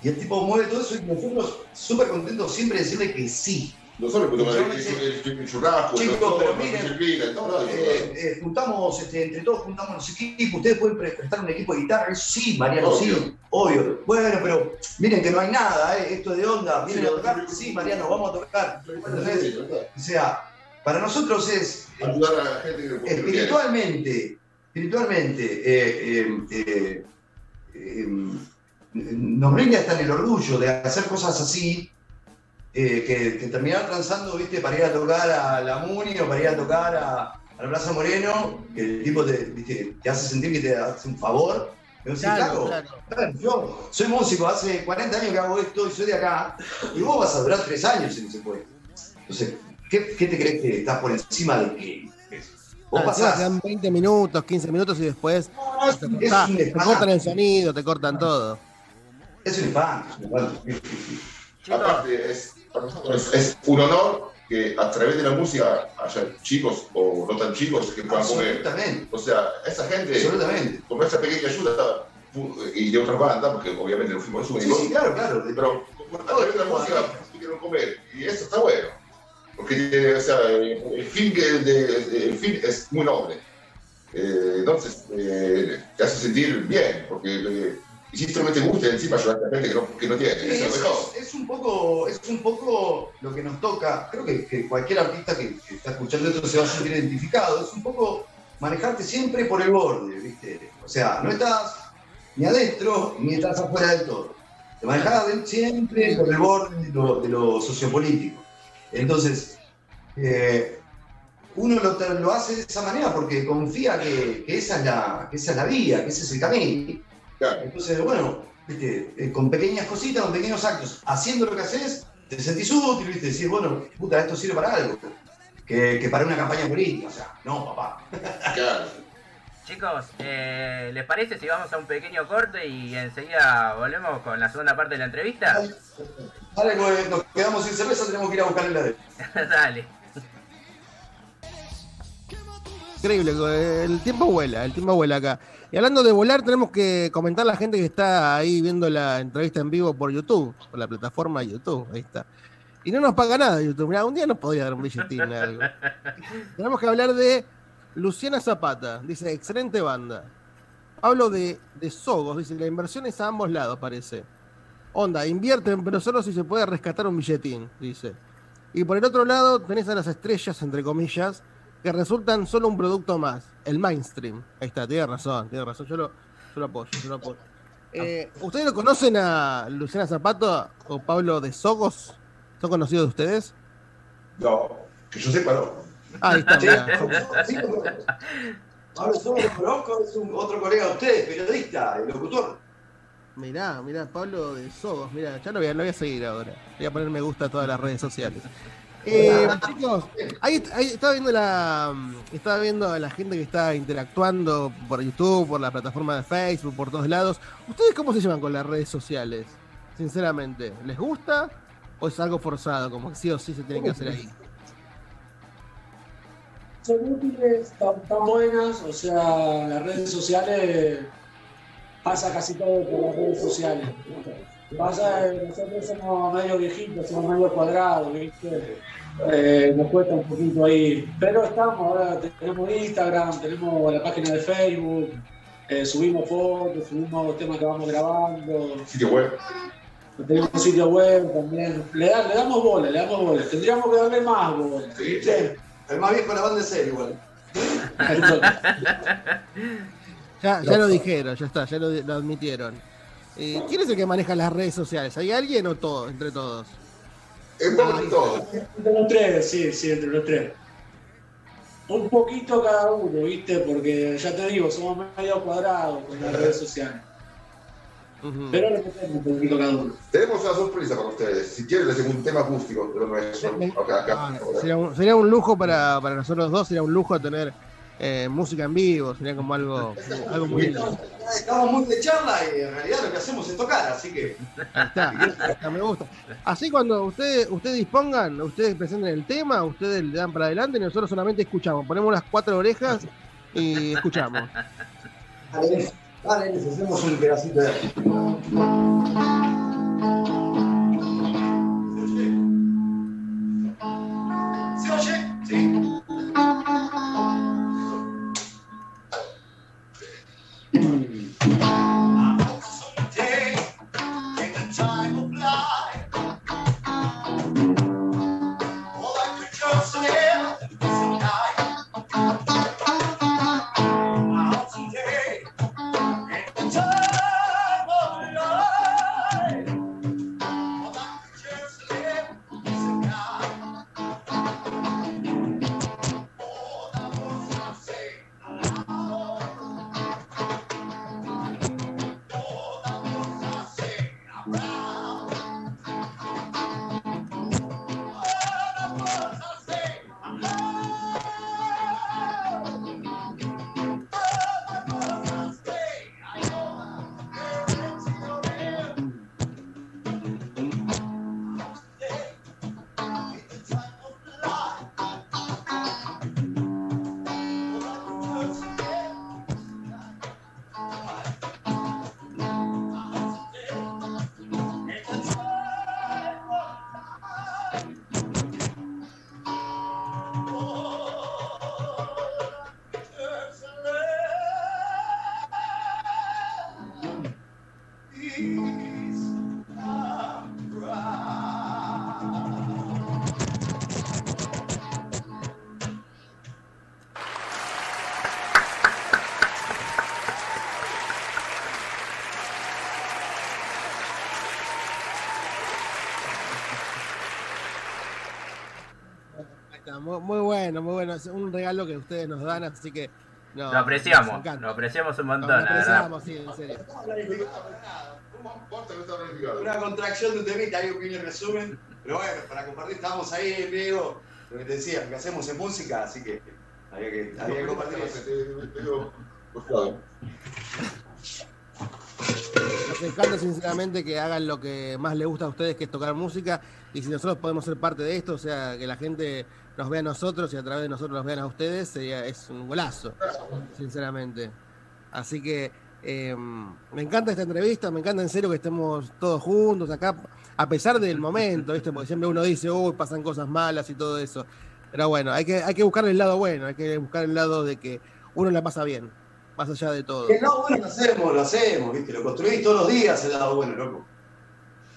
Y el tipo mueve todo eso y nosotros súper contentos siempre de decirle que sí. Nosotros podemos el, churrasco, miren, lados, Eh, eh, juntamos, este, entre todos juntamos los equipos, ustedes pueden pre- prestar un equipo de guitarra, Eso sí, Mariano, sí, Obvio. Bueno, pero miren que no hay nada, eh, esto de onda, vienen a tocar, sí, Mariano, vamos a tocar. Sí. O sea, para nosotros es Ayudar a la gente que espiritualmente, espiritualmente, eh, eh, eh, eh, nos brinda hasta en el orgullo de hacer cosas así, eh, que, que terminar transando, viste, para ir a tocar a la Muni o para ir a tocar a, a la Plaza Moreno, que el tipo te, viste, te hace sentir que te hace un favor. Y vos decís, Claro, "Flaco, claro. claro, yo soy músico, hace 40 años que hago esto y soy de acá, y vos vas a durar 3 años en ese puesto. Entonces, ¿qué, qué te crees que estás por encima de qué? Vos pasás. te dan 20 minutos, 15 minutos y después te, cortás, un te espanto. cortan el sonido, te cortan todo. Es un. Chicos, Aparte, es, para nosotros es un honor que a través de la música haya chicos o no tan chicos que puedan comer. Absolutamente, O sea, esa gente, absolutamente. con esa pequeña ayuda, y de otras bandas, porque obviamente no fuimos los Sí, únicos, sí, claro, claro. pero a través de la música pudieron comer, y eso está bueno. Porque o sea, el fin, de- el fin es muy noble. Eh, entonces, eh, te hace sentir bien, porque eh, hiciste lo que te gusta y encima ayudaste a gente que no, que no tiene. Eso es es, un poco, es un poco lo que nos toca. Creo que, que cualquier artista que, que está escuchando esto se va a sentir identificado. Es un poco manejarte siempre por el borde, ¿viste? O sea, no estás ni adentro ni estás afuera del todo. Te manejás de- siempre por el borde de lo, de lo sociopolítico. Entonces, eh, uno lo, hace de esa manera porque confía que, que esa es la, que esa es la vía, que ese es el camino. Entonces, bueno, viste, eh, con pequeñas cositas, con pequeños actos, haciendo lo que haces, te sentís útil, ¿viste? Decís, bueno, puta, esto sirve para algo. Que, que para una campaña política, o sea, no, papá. Chicos, eh, ¿les parece si vamos a un pequeño corte y enseguida volvemos con la segunda parte de la entrevista? Dale, nos quedamos sin cerveza, tenemos que ir a buscar el de. Dale. Increíble, el tiempo vuela, el tiempo vuela acá. Y hablando de volar, tenemos que comentar a la gente que está ahí viendo la entrevista en vivo por YouTube, por la plataforma YouTube, ahí está. Y no nos paga nada YouTube. Mirá, un día nos podría dar un billetín o algo. Tenemos que hablar de Luciana Zapata, dice, excelente banda. Hablo de, de Sogos, dice, la inversión es a ambos lados, parece. Onda, invierten, pero solo si se puede rescatar un billetín, dice. Y por el otro lado tenés a las estrellas, entre comillas, que resultan solo un producto más, el mainstream. Ahí está, tiene razón, tiene razón, yo lo, yo lo apoyo, yo lo apoyo. Eh, ¿Ustedes lo conocen a Luciana Zapato o Pablo de Sogos? ¿Son conocidos de ustedes? No, que yo sepa, no. Ah, ahí está, Sí, sí, Pablo Solo lo conozco, es un otro colega de ustedes, periodista, el locutor. Mirá, mirá, Pablo de Sogos, mirá, ya lo voy, a, lo voy a seguir ahora. Voy a poner me gusta a todas las redes sociales. Eh, chicos, ahí, ahí estaba viendo la estaba viendo a la gente que está interactuando por YouTube, por la plataforma de Facebook, por todos lados. ¿Ustedes cómo se llevan con las redes sociales? Sinceramente, ¿les gusta o es algo forzado, como que sí o sí se tiene que hacer ahí? Son útiles, tan, tan buenas, o sea, las redes sociales pasa casi todo por las redes sociales. Pasa, nosotros somos medio viejitos, somos medio cuadrados, ¿viste? Eh, nos cuesta un poquito ahí. Pero estamos, ahora tenemos Instagram, tenemos la página de Facebook, eh, subimos fotos, subimos temas que vamos grabando. Sitio web. Tenemos un sitio web también. Le, da- le damos bola, le damos bola. Tendríamos que darle más bola. ¿viste? El más viejo la banda es él, igual. Ya, ya lo dijeron, ya está, ya lo, lo admitieron. Eh, ¿Quién es el que maneja las redes sociales? ¿Hay alguien o todo, entre todos? Un poco de todo. Entre los tres, sí, sí, entre los tres. Un poquito cada uno, ¿viste? Porque ya te digo, somos medio cuadrados con las redes sociales. Pero le metemos un poquito cada uno. Tenemos una sorpresa para ustedes. Si quieren, les hacemos un tema acústico de lo nuestro. Acá, acá. Ah, Sería un, sería un lujo para, para nosotros dos, sería un lujo tener eh, música en vivo, sería como algo, algo muy lindo. Estamos muy de charla y en realidad lo que hacemos es tocar, así que. Ahí está, ahí está, me gusta. Así cuando ustedes, ustedes dispongan, ustedes presenten el tema, ustedes le dan para adelante y nosotros solamente escuchamos. Ponemos las cuatro orejas y escuchamos. Dale, dale, les hacemos un pedacito de. Muy, muy bueno, muy bueno. Es un regalo que ustedes nos dan, así que. No, lo apreciamos, lo apreciamos un Lo montón, la verdad. apreciamos, sí, en serio. Una contracción de un temita, hay un pequeño resumen. Pero bueno, para compartir, estábamos ahí en vivo. Lo que te decía, lo que hacemos es música, así que había que, había que compartir. Nos encanta sinceramente que hagan lo que más les gusta a ustedes, que es tocar música. Y si nosotros podemos ser parte de esto, o sea, que la gente nos vea a nosotros y a través de nosotros nos vean a ustedes, sería, es un golazo, sinceramente. Así que eh, me encanta esta entrevista, me encanta en serio que estemos todos juntos acá, a pesar del momento, ¿viste? Porque siempre uno dice, uy, pasan cosas malas y todo eso. Pero bueno, hay que, hay que buscar el lado bueno, hay que buscar el lado de que uno la pasa bien, más allá de todo. El lado bueno lo hacemos, lo hacemos, ¿viste? Lo construís todos los días el lado bueno, loco.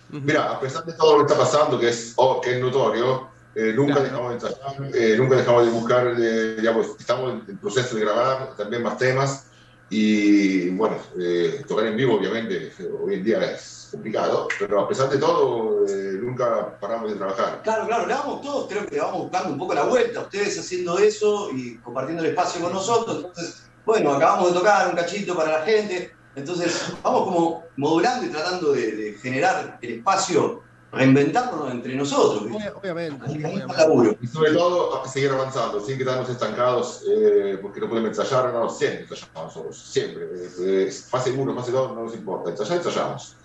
Mira, a pesar de todo lo que está pasando, que es, oh, que es notorio, eh, nunca Claro. dejamos de eh, nunca dejamos de buscar, eh, digamos, estamos en proceso de grabar también más temas y bueno, eh, tocar en vivo obviamente hoy en día es complicado, pero a pesar de todo eh, nunca paramos de trabajar. Claro, claro, le vamos todos, creo que le vamos buscando un poco la vuelta, ustedes haciendo eso y compartiendo el espacio con nosotros. Entonces, bueno, acabamos de tocar un cachito para la gente, entonces vamos como modulando y tratando de, de generar el espacio, reinventarnos entre nosotros. ¿viste? Obviamente. Ahí el obviamente. Y sobre todo a seguir avanzando, sin quedarnos estancados, eh, porque no podemos ensayar, no, siempre ensayamos nosotros, siempre. Fase 1, fase 2, no nos importa, ensayar, ensayamos.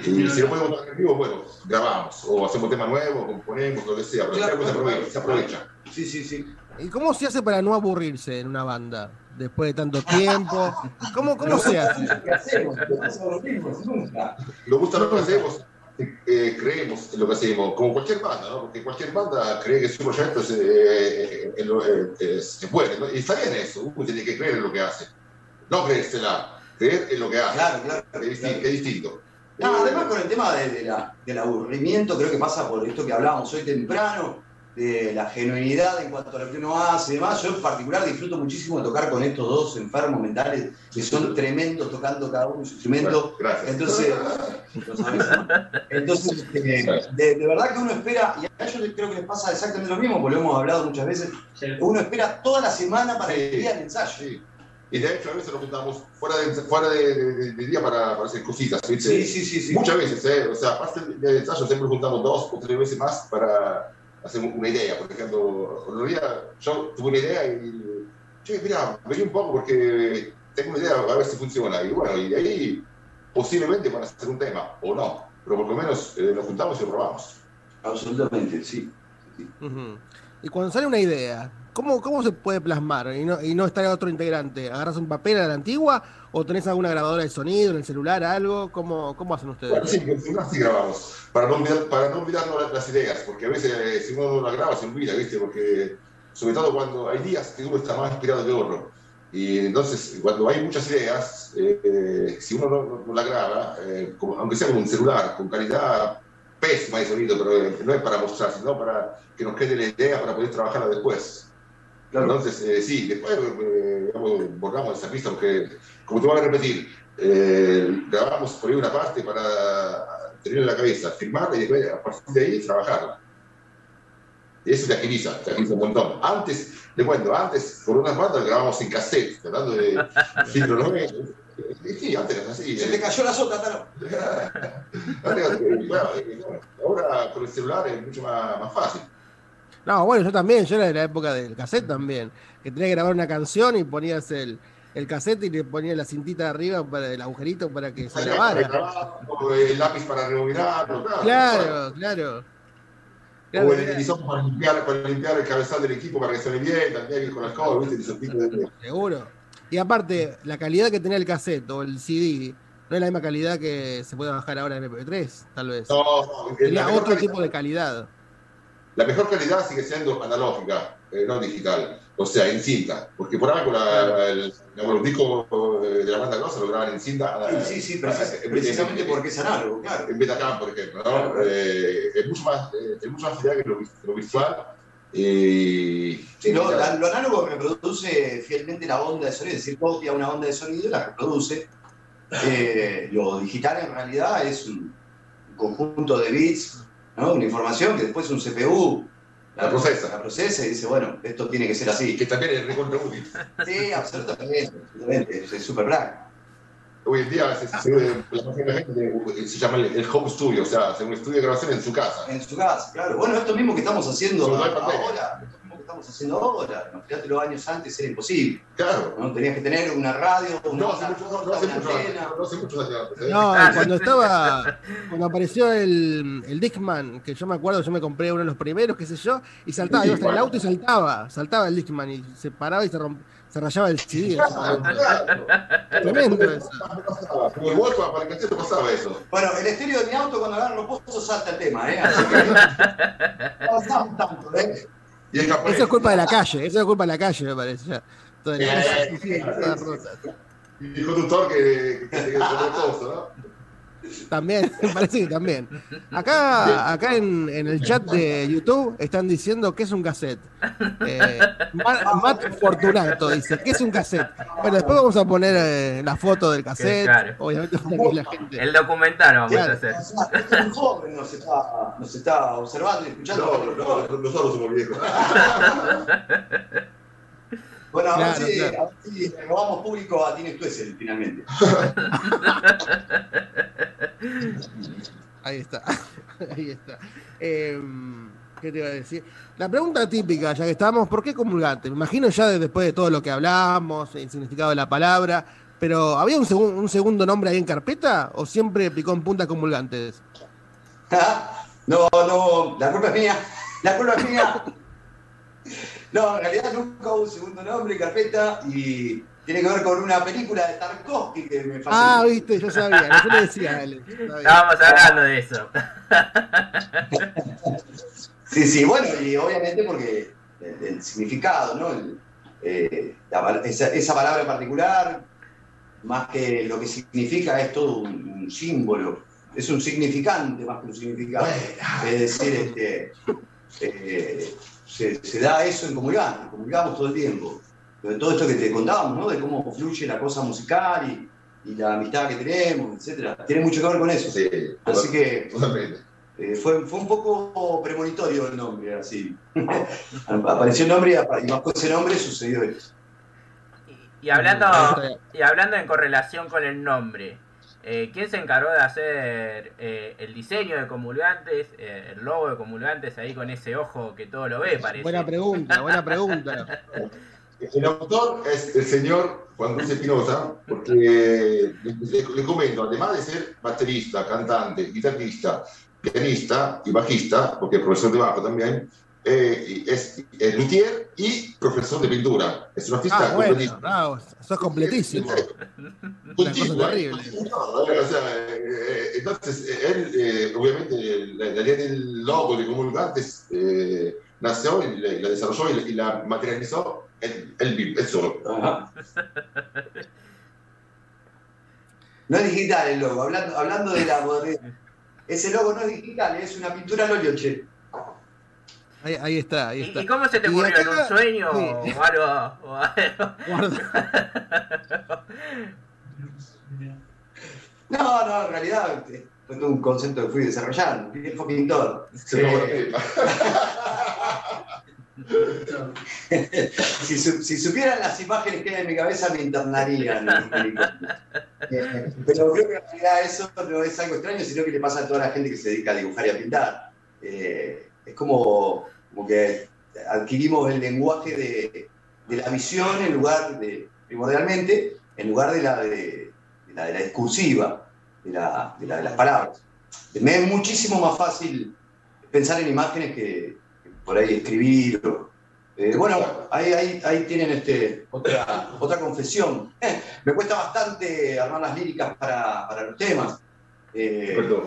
Y si no podemos tocar en vivo, bueno, grabamos, o hacemos tema nuevo, componemos, lo que sea, pero Claro, se aprovecha. Se aprovecha. Sí, sí, sí. ¿Y cómo se hace para no aburrirse en una banda? Después de tanto tiempo. ¿Cómo, cómo se hace? ¿Qué hacemos? No hacemos lo mismo, nunca. Nos gusta lo que hacemos, eh, creemos en lo que hacemos, como cualquier banda, ¿no? Porque cualquier banda cree que su proyecto es, eh, eh, es- se puede, ¿no? Y está bien eso, uno tiene que creer en lo que hace. No creérsela, creer en lo que hace. Claro, claro. Es distinto. es distinto. No, además con el tema de- de la- del aburrimiento, creo que pasa por esto que hablábamos hoy temprano, de la genuinidad en cuanto a lo que uno hace y demás. Yo en particular disfruto muchísimo de tocar con estos dos enfermos mentales que son tremendos tocando cada uno su instrumento. Bueno, gracias. Entonces, lo sabes, ¿no? Entonces eh, de, de verdad que uno espera, y a ellos creo que les pasa exactamente lo mismo, porque lo hemos hablado muchas veces, uno espera toda la semana para el día del ensayo. Sí. Y de hecho, a veces nos juntamos fuera de, fuera de, de- de día para, para hacer cositas, ¿viste? Sí, sí, sí, sí. Muchas veces, ¿eh? O sea, aparte del ensayo, siempre juntamos dos o tres veces más para hacer una idea. Por ejemplo, otro día yo tuve una idea y, che, mira, vení un poco porque tengo una idea, a ver si funciona. Y bueno, y de ahí posiblemente van a hacer un tema, o no. Pero por lo menos eh, nos juntamos y lo probamos. Absolutamente, sí. Ujú. Y cuando sale una idea, ¿cómo, cómo se puede plasmar y no, y no estar otro integrante? ¿Agarras un papel a la antigua o tenés alguna grabadora de sonido en el celular, algo? ¿Cómo, cómo hacen ustedes? Bueno, sí, así grabamos. Para no, olvidar, para no olvidarnos las, las ideas, porque a veces eh, si uno no las graba se olvida, ¿viste? Porque, sobre todo cuando hay días que uno está más inspirado que otro. Y entonces, cuando hay muchas ideas, eh, eh, si uno no, no- no la graba, eh, como- aunque sea con un celular, con calidad pésima de sonido, pero eh, no es para mostrar, sino para que nos quede la idea para poder trabajarla después. Entonces, eh, sí, después eh, digamos, borramos esa pista porque, como te voy a repetir, eh, grabamos por ahí una parte para tener en la cabeza, filmarla y después a partir de ahí trabajarla. Y eso te agiliza, te agiliza un montón. Antes, te cuento, antes con unas bandas grabamos en cassette, tratando de filtro noveno. Sí, antes era así. Se te cayó la sota, Tano. Eh, eh, Ahora con el celular es mucho más, más fácil. No, bueno, yo también, yo era de la época del cassette también, que tenía que grabar una canción y ponías el, el cassette y le ponías la cintita de arriba para el agujerito para que se grabara. El lápiz para rebobinarlo, claro. Claro, claro. Claro, o el hisopo para limpiar, para limpiar el cabezal del equipo para que suene bien, también con la escoba, ¿viste? De- Seguro. Y aparte, la calidad que tenía el cassette o el CD no es la misma calidad que se puede bajar ahora en MP3, tal vez. No, no, Tenía otro calidad- tipo de calidad. La mejor calidad sigue siendo analógica, eh, no digital, o sea, en cinta, porque por algo la, el, los discos eh, de la banda grosa lo graban en cinta. Sí, sí, sí, precis- en- precisamente en- porque es análogo, claro. En Betacam, por ejemplo, ¿no? Eh, es mucho más, eh, es mucho más fiel que lo, lo visual. Y, Sí, lo, la- lo análogo reproduce fielmente la onda de sonido, es decir, copia una onda de sonido y la reproduce. Eh, lo digital en realidad es un conjunto de bits, ¿no? una información que después un CPU La procesa. La procesa y dice, bueno, esto tiene que ser así. Que también es recontra útil. Sí, absolutamente, absolutamente. Es súper black. Hoy en día se, llama el, home studio, o sea, hace un estudio de grabación en su casa. En su casa, claro. Bueno, esto mismo que estamos haciendo ahora, que estamos haciendo ahora, imagínate los años antes era imposible. Claro. ¿no? Tenías que tener una radio, una, No hace una mucho, no, no hace una mucho no hace muchos años antes. ¿eh? No, cuando sí. estaba, cuando apareció el, el Discman, que yo me acuerdo, yo me compré uno de los primeros, qué sé yo, y saltaba, ibas en el auto y saltaba, saltaba el Discman y se paraba y se, romp- se rayaba el CD. Claro. Tremendo eso. Pasaba, Como el Walkman para el casero pasaba eso. Bueno, el estéreo de mi auto cuando agarra los pozos salta el tema, ¿eh? Así que no pasamos tanto, ¿eh? Y japonés. Eso es culpa de la calle, eso es culpa de la calle, me parece. Ya. Toda la calle, sí, rota. Y el conductor que, que quedó sobre todo, ¿no? También, me parece que también. Acá, acá en, en el chat de YouTube están diciendo que es un cassette. Eh, Ma- Matt Fortunato dice, ¿qué es un cassette? Bueno, después vamos a poner eh, la foto del cassette, Claro. obviamente para que la gente... El documental vamos Claro. a hacer. O sea, este es un joven nos está, nos está observando y escuchando. No, no, nosotros somos viejos. Bueno, a, Claro, ver si, claro. a ver si le robamos público a Tine Stuessel finalmente. Ahí está, ahí está. Em, ¿Qué te iba a decir? La pregunta típica, ya que estamos, ¿por qué comulgante? Me imagino ya de- después de todo lo que hablamos, el significado de la palabra, pero ¿había un, segun- un segundo nombre ahí en carpeta o siempre picó en punta comulgantes? No, no, la culpa es mía. La culpa es mía. No, en realidad nunca hubo un segundo nombre, carpeta, y tiene que ver con una película de Tarkovsky que me fascina. Ah, viste, yo sabía, yo le decía sabía. Estábamos hablando de eso. Sí, sí, bueno, y obviamente porque el, el significado, ¿no? El, eh, la esa, esa palabra en particular, más que lo que significa, es todo un, un símbolo, es un significante más que un significado. Es decir, este, eh, se, se da eso en comulgar, comulgamos todo el tiempo. De todo esto que te contábamos, ¿no? De cómo fluye la cosa musical y, y la amistad que tenemos, etcétera. Tiene mucho que ver con eso. Sí, Así que eh, fue, fue un poco premonitorio el nombre, así. Apareció el nombre y bajo ese nombre sucedió esto. Y hablando, y hablando en correlación con el nombre, eh, ¿quién se encargó de hacer eh, el diseño de comulgantes, eh, el logo de comulgantes ahí con ese ojo que todo lo ve, parece? Buena pregunta, buena pregunta. El autor es el señor Juan Luis Espinosa, porque le, le- le comento, además de ser baterista, cantante, guitarrista, pianista y bajista, porque es profesor de bajo también, eh, y es, es luthier y profesor de pintura. Es un artista Ah, bueno, sos completísimo. Una cosa Continuo, terrible. ¿eh? No, o sea, eh, eh, entonces, eh, él, eh, obviamente, la, la idea del logo de Comulgantes eh, nació y la, la desarrolló y la, y la materializó él, él él solo. Ajá. No es digital el logo, hablando, hablando de la modernidad. Ese logo no es digital, es una pintura al óleo, che. Ahí, ahí está, ahí ¿Y, está. y cómo se te ocurrió? ¿En acá- un sueño sí. o algo? o algo? No, no, en realidad este, fue todo un concepto que fui desarrollando. La pipa. si, su- si supieran las imágenes que hay en mi cabeza, me internarían. Pero creo que en realidad eso no es algo extraño, sino que le pasa a toda la gente que se dedica a dibujar y a pintar. Eh, es como, como que adquirimos el lenguaje de, de la visión en lugar de, primordialmente, en lugar de la, de, la, la discursiva, de, la, de, la- de las palabras. Me es muchísimo más fácil pensar en imágenes que, por ahí escribir. eh, bueno, ahí, ahí, ahí tienen este, otra, otra confesión. Me cuesta bastante armar las líricas para, para los temas. Eh, Perdón.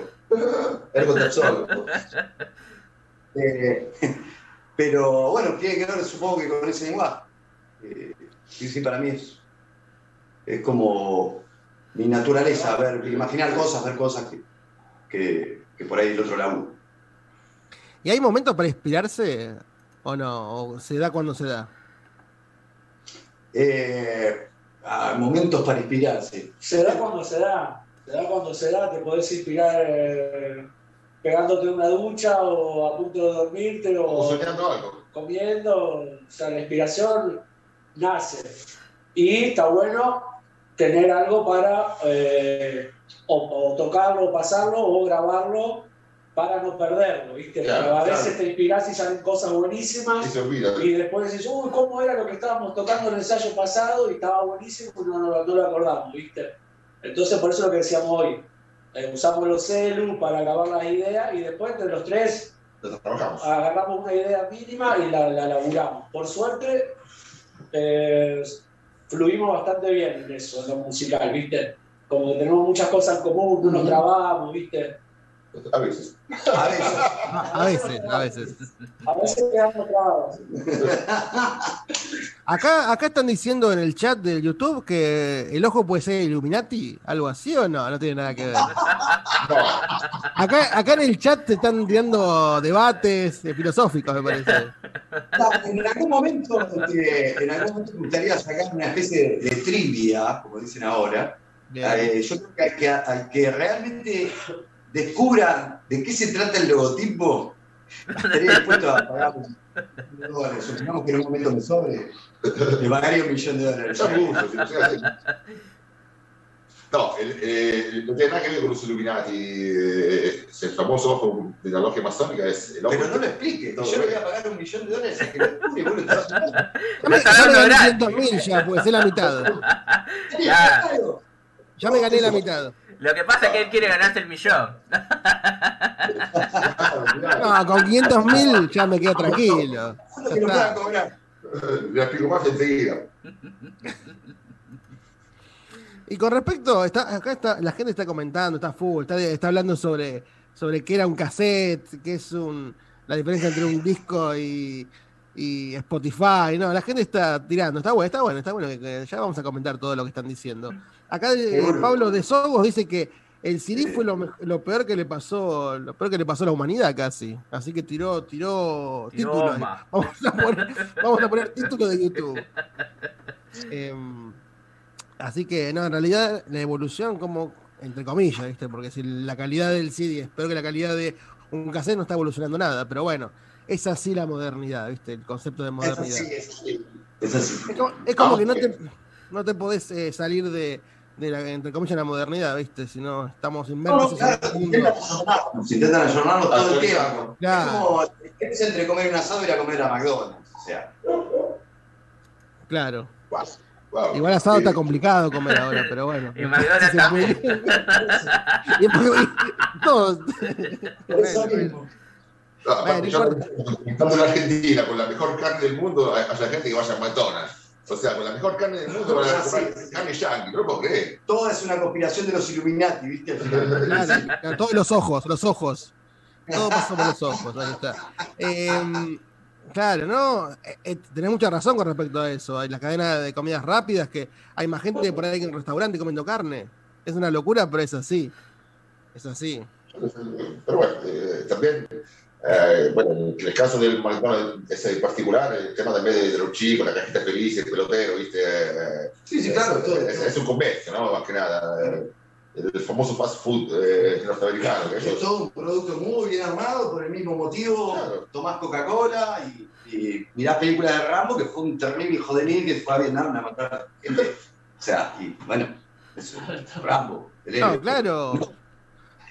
Ergo. Eh, pero bueno, tiene que ver, supongo que con ese lenguaje. Eh, sí, sí, para mí es, es como mi naturaleza, ver, imaginar cosas, ver cosas que, que, que por ahí el otro laburo. ¿Y hay momentos para inspirarse o no? ¿O se da cuando se da? Eh, ah, momentos para inspirarse. Se da cuando se da. Se da cuando se da, te podés inspirar eh, pegándote una ducha o a punto de dormirte o, O soñando algo. comiendo, o sea, la inspiración nace. Y está bueno tener algo para eh, o, o tocarlo, o pasarlo o grabarlo para no perderlo, ¿viste? Claro, Porque a claro. veces te inspirás y salen cosas buenísimas Y se olvida. y después decís, uy, ¿cómo era lo que estábamos tocando en el ensayo pasado? Y estaba buenísimo y no, no, no lo acordamos, ¿viste? Entonces, por eso es lo que decíamos hoy. Eh, usamos los celus para grabar las ideas y después entre los tres trabajamos. agarramos una idea mínima y la, la laburamos. Por suerte, eh, fluimos bastante bien en eso, en lo musical, ¿viste? Como que tenemos muchas cosas en común, no nos trabamos, ¿viste? A veces. A veces. A veces, a veces. A veces quedamos trabados. Acá, acá están diciendo en el chat de YouTube que el ojo puede ser Illuminati, algo así o no, no tiene nada que ver. Acá, acá en el chat te están tirando debates filosóficos, me parece. No, en algún momento, este, en algún momento me gustaría sacar una especie de, de trivia, como dicen ahora. Eh, yo creo que que, al que realmente descubran de qué se trata el logotipo, estaría dispuesto a pagar un millón de dólares. Supongamos que en un momento me sobre, le pagaría un millón de dólares. Ya mucho, si no el- eh, no tiene nada que ver con los Illuminati. eh, el famoso ojo de la logia masónica es el ojo. Pero no lo explique, yo le voy a pagar un millón de dólares a que lo descubre y vos lo estás haciendo. Ya me, gané gratis. 100 mil ya, pues es la mitad. Ya. Ya me gané la mitad. Lo que pasa es que él quiere ganarse el millón. No, con 500 mil ya me quedo tranquilo. Le explico más enseguida. Y con respecto, está, acá está, la gente está comentando, está full, está, está hablando sobre, sobre qué era un cassette, qué es un, la diferencia entre un disco y, y Spotify. No, la gente está tirando, está bueno, está bueno, está bueno, que- ya vamos a comentar todo lo que están diciendo. Acá eh. Pablo de Sogos dice que el CD fue lo, peor que le pasó, lo peor que le pasó a la humanidad casi. Así que tiró, tiró, Tiró títulos. Vamos a poner, vamos a poner títulos de YouTube. Em, así que, no, en realidad la evolución como, entre comillas, ¿viste? Porque si la calidad del CD es peor que la calidad de un cassette, no está evolucionando nada. Pero bueno, es así la modernidad, ¿viste? El concepto de Es modernidad. así, es así. Es así. Es como, es como que no te, no te podés eh, salir de, de la, entre comillas, la modernidad, ¿viste? Si no, estamos No, inmersos claro, en intentan mundo. ayornarnos, intentan ayornarnos todo el tiempo. Claro. Es como es entre comer un asado y ir a comer a McDonald's. O sea, Claro. Wow, wow. Igual asado Eh, está complicado comer ahora, pero bueno. Y McDonald's también. puede- Y después- todos. por eso mismo. Aparte, yo, importa. estando en Argentina con la mejor carne del mundo, hay- haya gente que vaya a McDonald's. O sea, con la mejor carne del mundo van a Sí, comer sí. carne yankee, no lo puedo creer. Todo es una conspiración de los Illuminati, ¿viste? Todos los ojos, los ojos. Todo pasa por los ojos, ahí está. Em, claro, no, eh, eh, tenés mucha razón con respecto a eso. Hay la cadena de comidas rápidas que hay más gente por ahí que en un restaurante comiendo carne. Es una locura, pero es así. Es así. Pero bueno, eh, también, eh, bueno, en el caso del McDonald's ese en particular, el tema también de, de los chicos, la cajita feliz, el pelotero, ¿viste? Eh, Sí, sí, claro, es, todo, es- todo. es un comercio, ¿no? Más que nada. eh, el famoso fast food eh, norteamericano. que Es ellos- todo un producto muy bien armado por el mismo motivo. Claro. Tomás Coca-Cola y, y mirás películas de Rambo, que fue un terrible hijo de mil que fue a Vietnam a matar gente. O sea, y bueno, eso, Rambo. el. No, claro.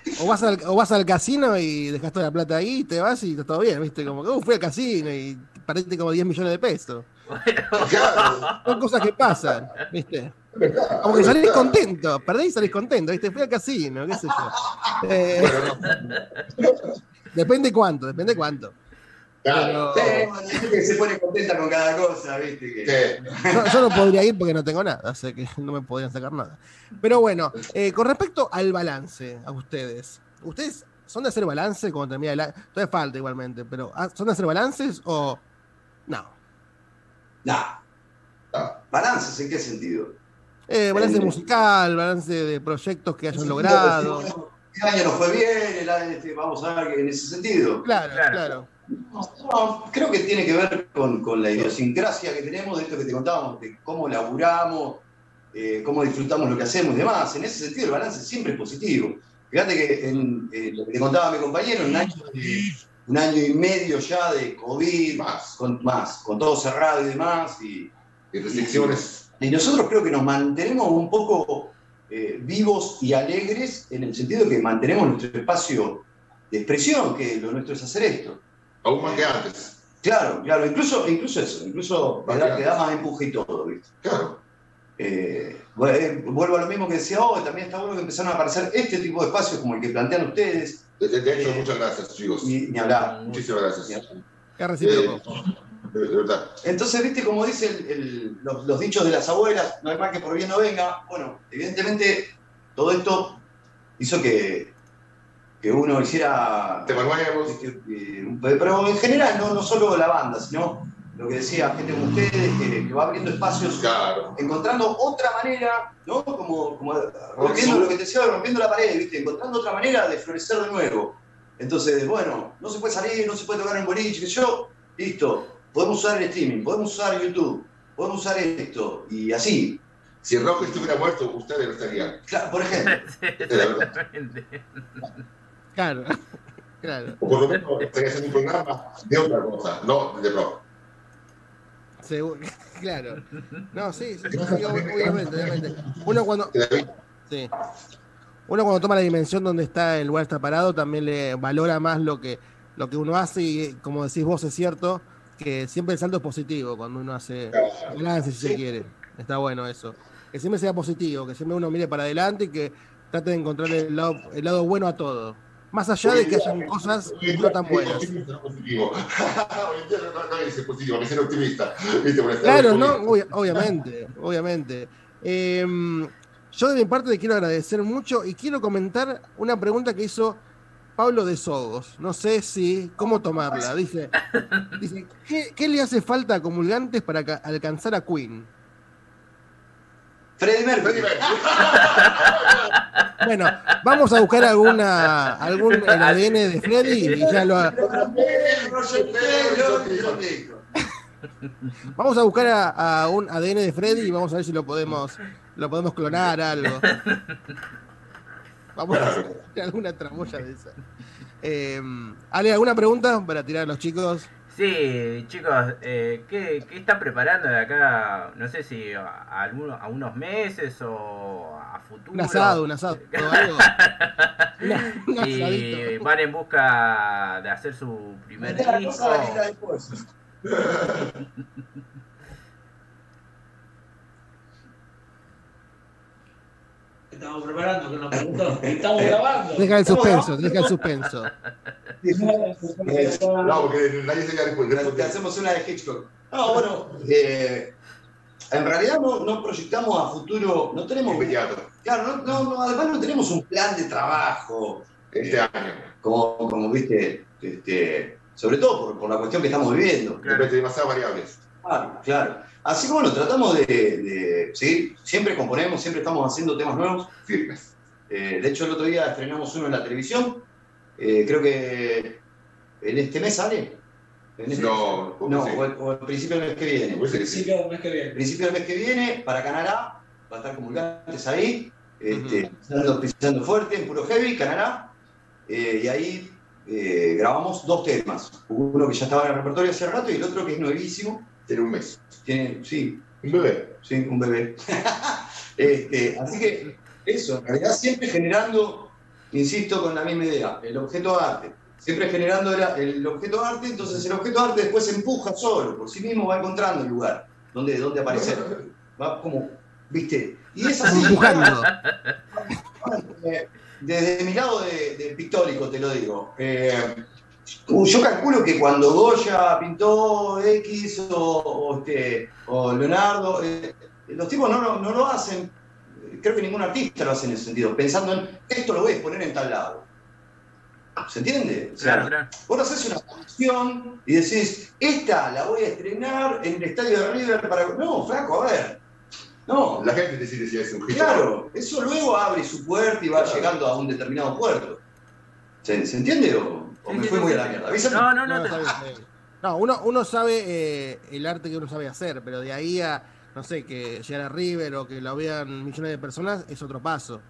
O vas, al, o vas al casino y dejas toda la plata ahí, te vas y está todo bien, ¿viste? Como que uh, fui al casino y perdiste como 10 millones de pesos. Claro, Son cosas que pasan, ¿viste? verdad, Como que salís contento, perdés y salís contento, ¿viste? Fui al casino, qué sé yo. Eh, Bueno, no. depende cuánto, depende cuánto. Claro. Sí, que se pone contenta con cada cosa, ¿viste? Que- Sí. Yo, yo no podría ir porque no tengo nada, así que no me podrían sacar nada. Pero bueno, eh, con respecto al balance, a ustedes, ¿ustedes son de hacer balance cuando termina el año? Todavía falta igualmente, pero ¿ah, ¿son de hacer balances o no? Nah. Ah. ¿Balances en qué sentido? Eh, balance Eh, musical, balance de proyectos que hayan logrado. El año no fue bien, el año, este, vamos a ver en ese sentido. Claro, Claro. claro. No, creo que tiene que ver con, con la idiosincrasia que tenemos de esto que te contábamos, de cómo laburamos, eh, cómo disfrutamos lo que hacemos y demás. En ese sentido, el balance siempre es positivo. Fíjate que en, eh, lo que te contaba mi compañero, un año, de- un año y medio ya de COVID, más, con, más, con todo cerrado y demás, y, Y restricciones. y nosotros creo que nos mantenemos un poco eh, vivos y alegres en el sentido de que mantenemos nuestro espacio de expresión, que lo nuestro es hacer esto. Aún más que antes. Claro, claro, incluso, incluso eso, incluso te da, te da más empuje y todo, ¿viste? Claro. Eh, bueno, eh, vuelvo a lo mismo que decía hoy, también está bueno que empezaron a aparecer este tipo de espacios como el que plantean ustedes. De, de hecho, muchas gracias, chicos. Ni, ni hablar. Muchísimas gracias. Eh, de, de verdad. Entonces, viste, como dicen los, los dichos de las abuelas, no hay mal que por bien no venga. Bueno, evidentemente todo esto hizo que, que uno hiciera... Temas nuevos. este, eh, pero en general, no, no solo la banda, sino lo que decía gente como ustedes, que, que va abriendo espacios, Claro. encontrando otra manera, ¿no? Como, como rompiendo lo que te decía, rompiendo la pared, ¿viste? Encontrando otra manera de florecer de nuevo. Entonces, bueno, no se puede salir, no se puede tocar en boliche, que yo, listo, podemos usar el streaming, podemos usar YouTube, podemos usar esto, y así. Si el rock estuviera muerto, ustedes no estarían. Claro, por ejemplo. Claro. Claro. O por lo menos estaría haciendo un programa de otra cosa, no de rock. Segu- claro. No, sí, sí, sí, ob- obviamente, obviamente. Uno cuando. Sí. Uno cuando toma la dimensión donde está el lugar está parado, también le valora más lo que, lo que uno hace y como decís vos es cierto, que siempre el saldo es positivo cuando uno hace balance si se quiere. Está bueno eso. Que siempre sea positivo, que siempre uno mire para adelante y que trate de encontrar el lado, el lado bueno a todo. Más allá de que hayan cosas no tan buenas. Claro, no, obviamente, obviamente. Eh, yo de mi parte le quiero agradecer mucho y quiero comentar una pregunta que hizo Pablo de Sogos. No sé si cómo tomarla. Dice, dice ¿qué, qué le hace falta a Comulgantes para ca- alcanzar a Queen? Freddy Mercury. Bueno, vamos a buscar alguna algún el ADN de Freddy y ya lo vamos a buscar a, a un ADN de Freddy y vamos a ver si lo podemos lo podemos clonar algo. Vamos a hacer alguna tramoya de esa. Eh, Ale, ¿alguna pregunta para tirar a los chicos? Sí, chicos, eh, ¿qué, ¿qué están preparando de acá? No sé si a, a alguno- a unos meses o a futuro. Un asado, un asado, algo. Una- un y van en busca de hacer su primer disco. Estamos preparando, que nos preguntó. Estamos grabando. Deja el suspenso, deja el suspenso. No, porque nadie se queda después. Te hacemos una de Hitchcock. No, bueno, eh, en realidad no, no proyectamos a futuro, no tenemos. Inmediato. Claro, no, no, no, además no tenemos un plan de trabajo. Este año. Como, como viste, este, sobre todo por, por la cuestión que estamos viviendo. De demasiadas variables. Claro, claro. Así que bueno, tratamos de, de seguir, siempre componemos, siempre estamos haciendo temas nuevos. Firmes. Eh, de hecho, el otro día estrenamos uno en la televisión. Eh, creo que en este mes sale. En este- No, ¿cómo no sí? o, al- principio del mes que viene. Principio del mes que viene. principio del mes que viene, para Canadá, va a estar comulgantes ahí, este, pisando, pisando fuerte, en puro heavy, Canadá, eh, y ahí eh, grabamos dos temas, uno que ya estaba en el repertorio hace rato y el otro que es nuevísimo, Tiene un mes. tiene, sí, Un bebé. sí, un bebé. Este, así que eso, en realidad siempre generando, insisto, con la misma idea, el objeto arte. Siempre generando el, objeto arte, entonces el objeto arte después se empuja solo, por sí mismo va encontrando el lugar donde, donde aparecer. Va como, ¿viste? Y es así. Empujando. Eh, Desde mi lado de, de pictórico te lo digo. Eh, yo calculo que cuando Goya pintó X o, o, este, o Leonardo, eh, los tipos no, lo- no lo hacen, creo que ningún artista lo hace en ese sentido, pensando en esto lo voy a exponer en tal lado. ¿Se entiende? O sea, Claro, claro. Vos haces una función y decís, esta la voy a estrenar en el estadio de River para. No, flaco, a ver. No, La gente decide si es un hit. Claro, eso luego abre su puerta y va llegando a un determinado puerto. ¿Se, se entiende o, o Sí, me sí, muy sí. a la mierda? Avísame. No, no, no. No, te-. No, uno, uno sabe eh, el arte que uno sabe hacer, pero de ahí a, no sé, que llegar a River o que lo vean millones de personas es otro paso.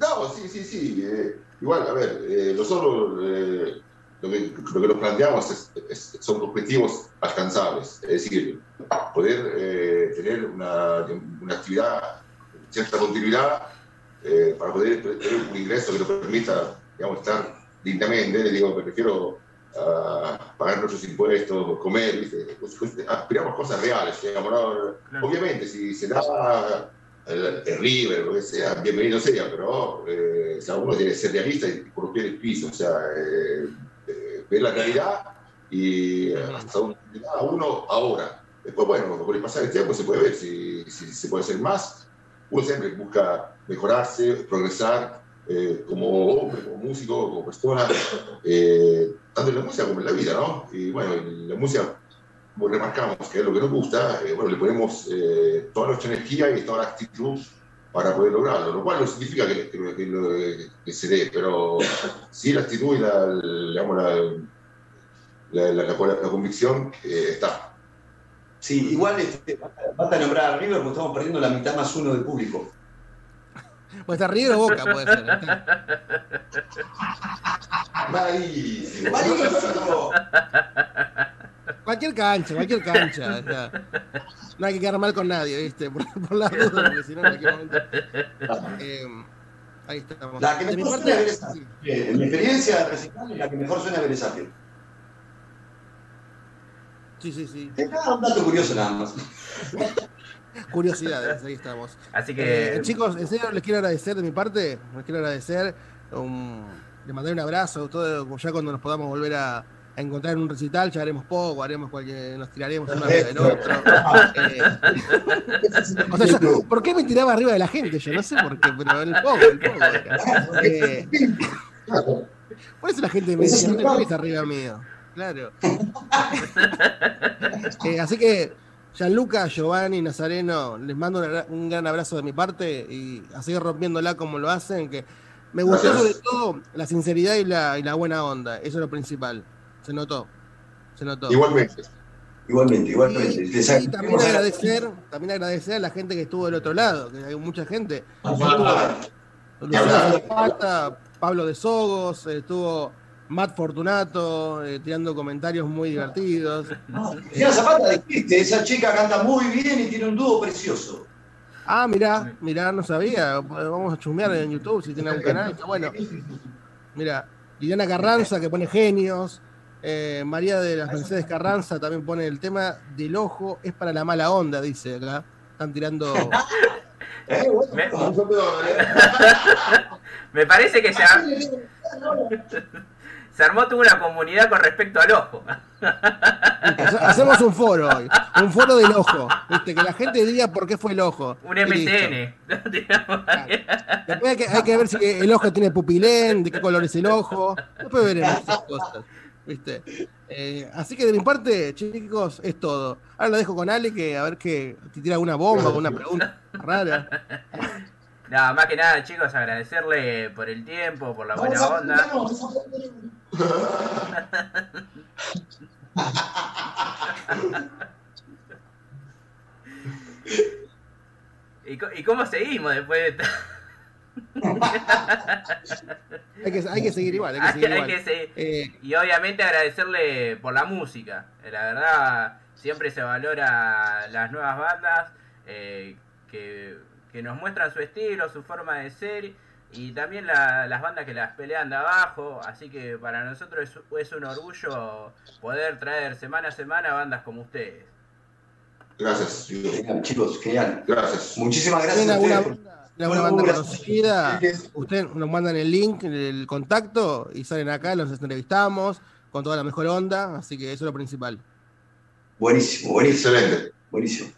No, sí, sí, sí. eh, igual, a ver, eh, nosotros eh, lo, que, lo que nos planteamos es- son objetivos alcanzables. Es decir, poder tener una, una actividad, cierta continuidad, para poder tener un ingreso que nos permita, digamos, estar dignamente. Digo, me refiero a pagar nuestros impuestos, comer, ¿viste? Pues, pues, aspiramos cosas reales, digamos, ¿no? Obviamente, si se da el, el River, lo que sea, bienvenido sea, pero eh, o sea, uno tiene que ser realista y por del piso, o sea, eh, eh, ver la realidad y eh, hasta un, a uno ahora. Después, bueno, con el pasar del tiempo se puede ver si, si se puede hacer más. Uno siempre busca mejorarse, progresar eh, como hombre, como músico, como persona, eh, tanto en la música como en la vida, ¿no? Y bueno, en la música como remarcamos que es lo que nos gusta, eh, bueno, le ponemos toda nuestra energía y toda la actitud para poder lograrlo, lo cual no significa que, se dé, pero sí la actitud y la, digamos, la, la- convicción está. Sí, igual este, basta nombrar a River porque estamos perdiendo la mitad más uno del público. Puede estar River o Boca, puede ser. Malísimo. ¡Malísimo! Cualquier cancha, cualquier cancha. o sea, no hay que quedar mal con nadie, ¿viste? Por, por la duda, porque si no, en cualquier momento. Eh, ahí estamos. La que mejor parte, suena es Vélez Sarsfield. Eh, En mi experiencia reciclable, la que mejor suena es Vélez Sarsfield. Sí, sí, sí. Es nada, un dato curioso nada más. Curiosidades, ahí estamos. Así que- Eh, chicos, en serio les quiero agradecer de mi parte, les quiero agradecer, um, le mandar un abrazo, todo, ya cuando nos podamos volver a, a encontrar en un recital, ya haremos poco, haremos cualquier, nos tiraremos uno arriba del otro. Eh, o sea, yo- ¿por qué me tiraba arriba de la gente? Yo no sé por qué, pero el poco, el poco. Eh, por eso la gente me dice, no te arriba mío. Claro. Eh, así que, Gianluca, Giovanni, Nazareno, les mando un, gran abrazo de mi parte y a seguir rompiéndola como lo hacen, que me gustó sobre todo la sinceridad y la, y la buena onda, eso es lo principal. Se notó, se notó. Igualmente. Igualmente, igualmente. Y, también agradecer, también agradecer a la gente que estuvo del otro lado, que hay mucha gente. Estuvo Luciano Zapata, Pablo de Sogos, estuvo Matt Fortunato eh, tirando comentarios muy divertidos. Luciana Zapata, dijiste, esa chica canta muy bien y tiene un dúo precioso. Ah, mirá, mirá, no sabía. Vamos a chusmear en YouTube si tiene algún canal. Está bueno. Mira, Liliana Carranza que pone genios. Eh, María de las Mercedes Carranza también pone el tema del ojo es para la mala onda, dice acá. Están tirando. Me, me parece que se, ar- se armó toda una comunidad con respecto al ojo. Hace- Hacemos un foro hoy. Un foro del ojo. ¿viste? Que la gente diga por qué fue el ojo. Un. MCN. Después hay que, hay que ver si el ojo tiene pupilén, de qué color es el ojo. Después veremos esas cosas. ¿Viste? Eh, así que de mi parte, chicos, es todo. Ahora lo dejo con Ale, que a ver que si tira alguna bomba o una pregunta rara. Nada, más que nada, chicos, agradecerle por el tiempo, por la buena onda. ¿Y, cómo seguimos después de esta- Hay que, hay que seguir igual. Hay que seguir hay igual. que seguir. Eh, Y obviamente agradecerle por la música. La verdad, siempre se valora las nuevas bandas eh, que, que nos muestran su estilo, su forma de ser. Y también la- las bandas que las pelean de abajo. Así que para nosotros es, es un orgullo poder traer semana a semana bandas como ustedes. Gracias. Genial, chicos, genial. Gracias. Muchísimas gracias ¿Tienen a alguna, ustedes. banda- alguna Bueno, banda gracias. conocida? Ustedes nos mandan el link, el contacto y salen acá, los entrevistamos con toda la mejor onda. Así que eso es lo principal. Buenísimo, buenísimo. Excelente. Buenísimo.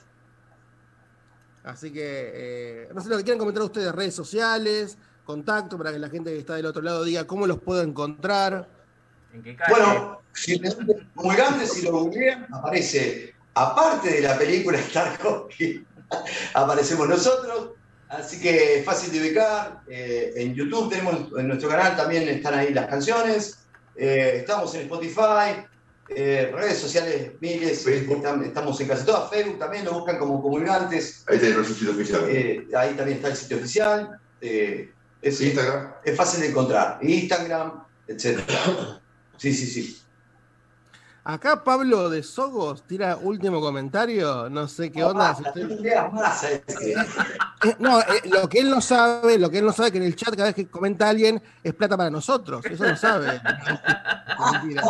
Así que, eh, no sé lo que quieran comentar ustedes, redes sociales, contacto para que la gente que está del otro lado diga cómo los puedo encontrar. ¿En qué calle? Bueno, si muy grande, si lo googlean, aparece, aparte de la película Tarkovsky, aparecemos nosotros. Así que es fácil de ubicar. Eh, en YouTube tenemos, en nuestro canal también están ahí las canciones. Eh, estamos en Spotify, eh, redes sociales miles, estamos estamos en casi todas. Facebook también lo buscan como comunicantes. Ahí tenés el sitio oficial. Eh, ahí también está el sitio oficial. Eh, Es, Instagram. es fácil de encontrar. Instagram, etc. Sí, sí, sí. Acá Pablo de Sogos tira último comentario. No sé qué onda. si usted- no más. Eh, No, eh, lo que él no sabe, lo que él no sabe que en el chat cada vez que comenta alguien es plata para nosotros. Eso no sabe. mentira.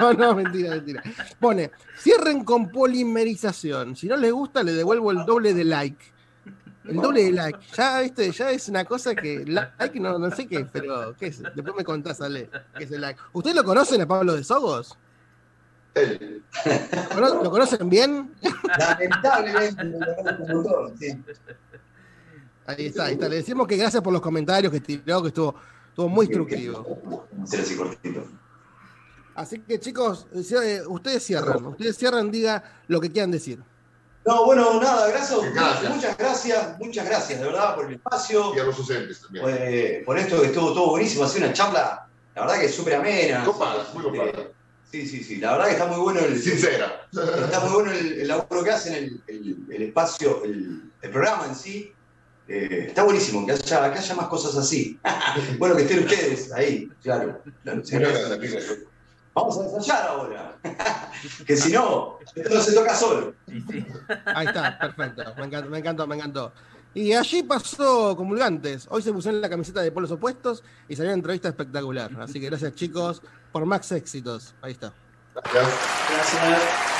No, no, mentira, mentira. Pone, cierren con polimerización. Si no les gusta, le devuelvo el doble de like. El doble de like. Ya, viste, ya es una cosa que like no, no sé qué, pero ¿qué es? Después me contás, Ale, qué es el like. ¿Ustedes lo conocen a Pablo de Sogos? Él. ¿Lo cono- ¿Lo conocen bien? Lamentablemente, me lo conozco un montón, sí. Ahí está, ahí está. Le decimos que gracias por los comentarios que tiró, que estuvo, estuvo muy instructivo. Así cortito. Así que chicos, eh, ustedes cierran, ustedes cierran, diga lo que quieran decir. No, bueno, nada, gracias, Gracias. muchas gracias, muchas gracias, de verdad, por el espacio, Y a los docentes también. eh, por esto que estuvo todo buenísimo, ha sido una charla, la verdad que es súper amena. Copada, muy copada. Eh, Sí, sí, sí, la verdad que está muy bueno el, Sincera. está muy bueno el, el laburo que hacen, el, el- el espacio, el, el programa en sí. Eh, está buenísimo, que haya, que haya más cosas así. bueno, que estén ustedes ahí, claro. Vamos a ensayar ahora. que si no, esto no se toca solo. Ahí está, perfecto. Me encantó, me encantó, me encantó. Y allí pasó comulgantes. Hoy se pusieron la camiseta de polos opuestos y salió una entrevista espectacular. Así que gracias chicos por más éxitos. Ahí está. Gracias. Gracias.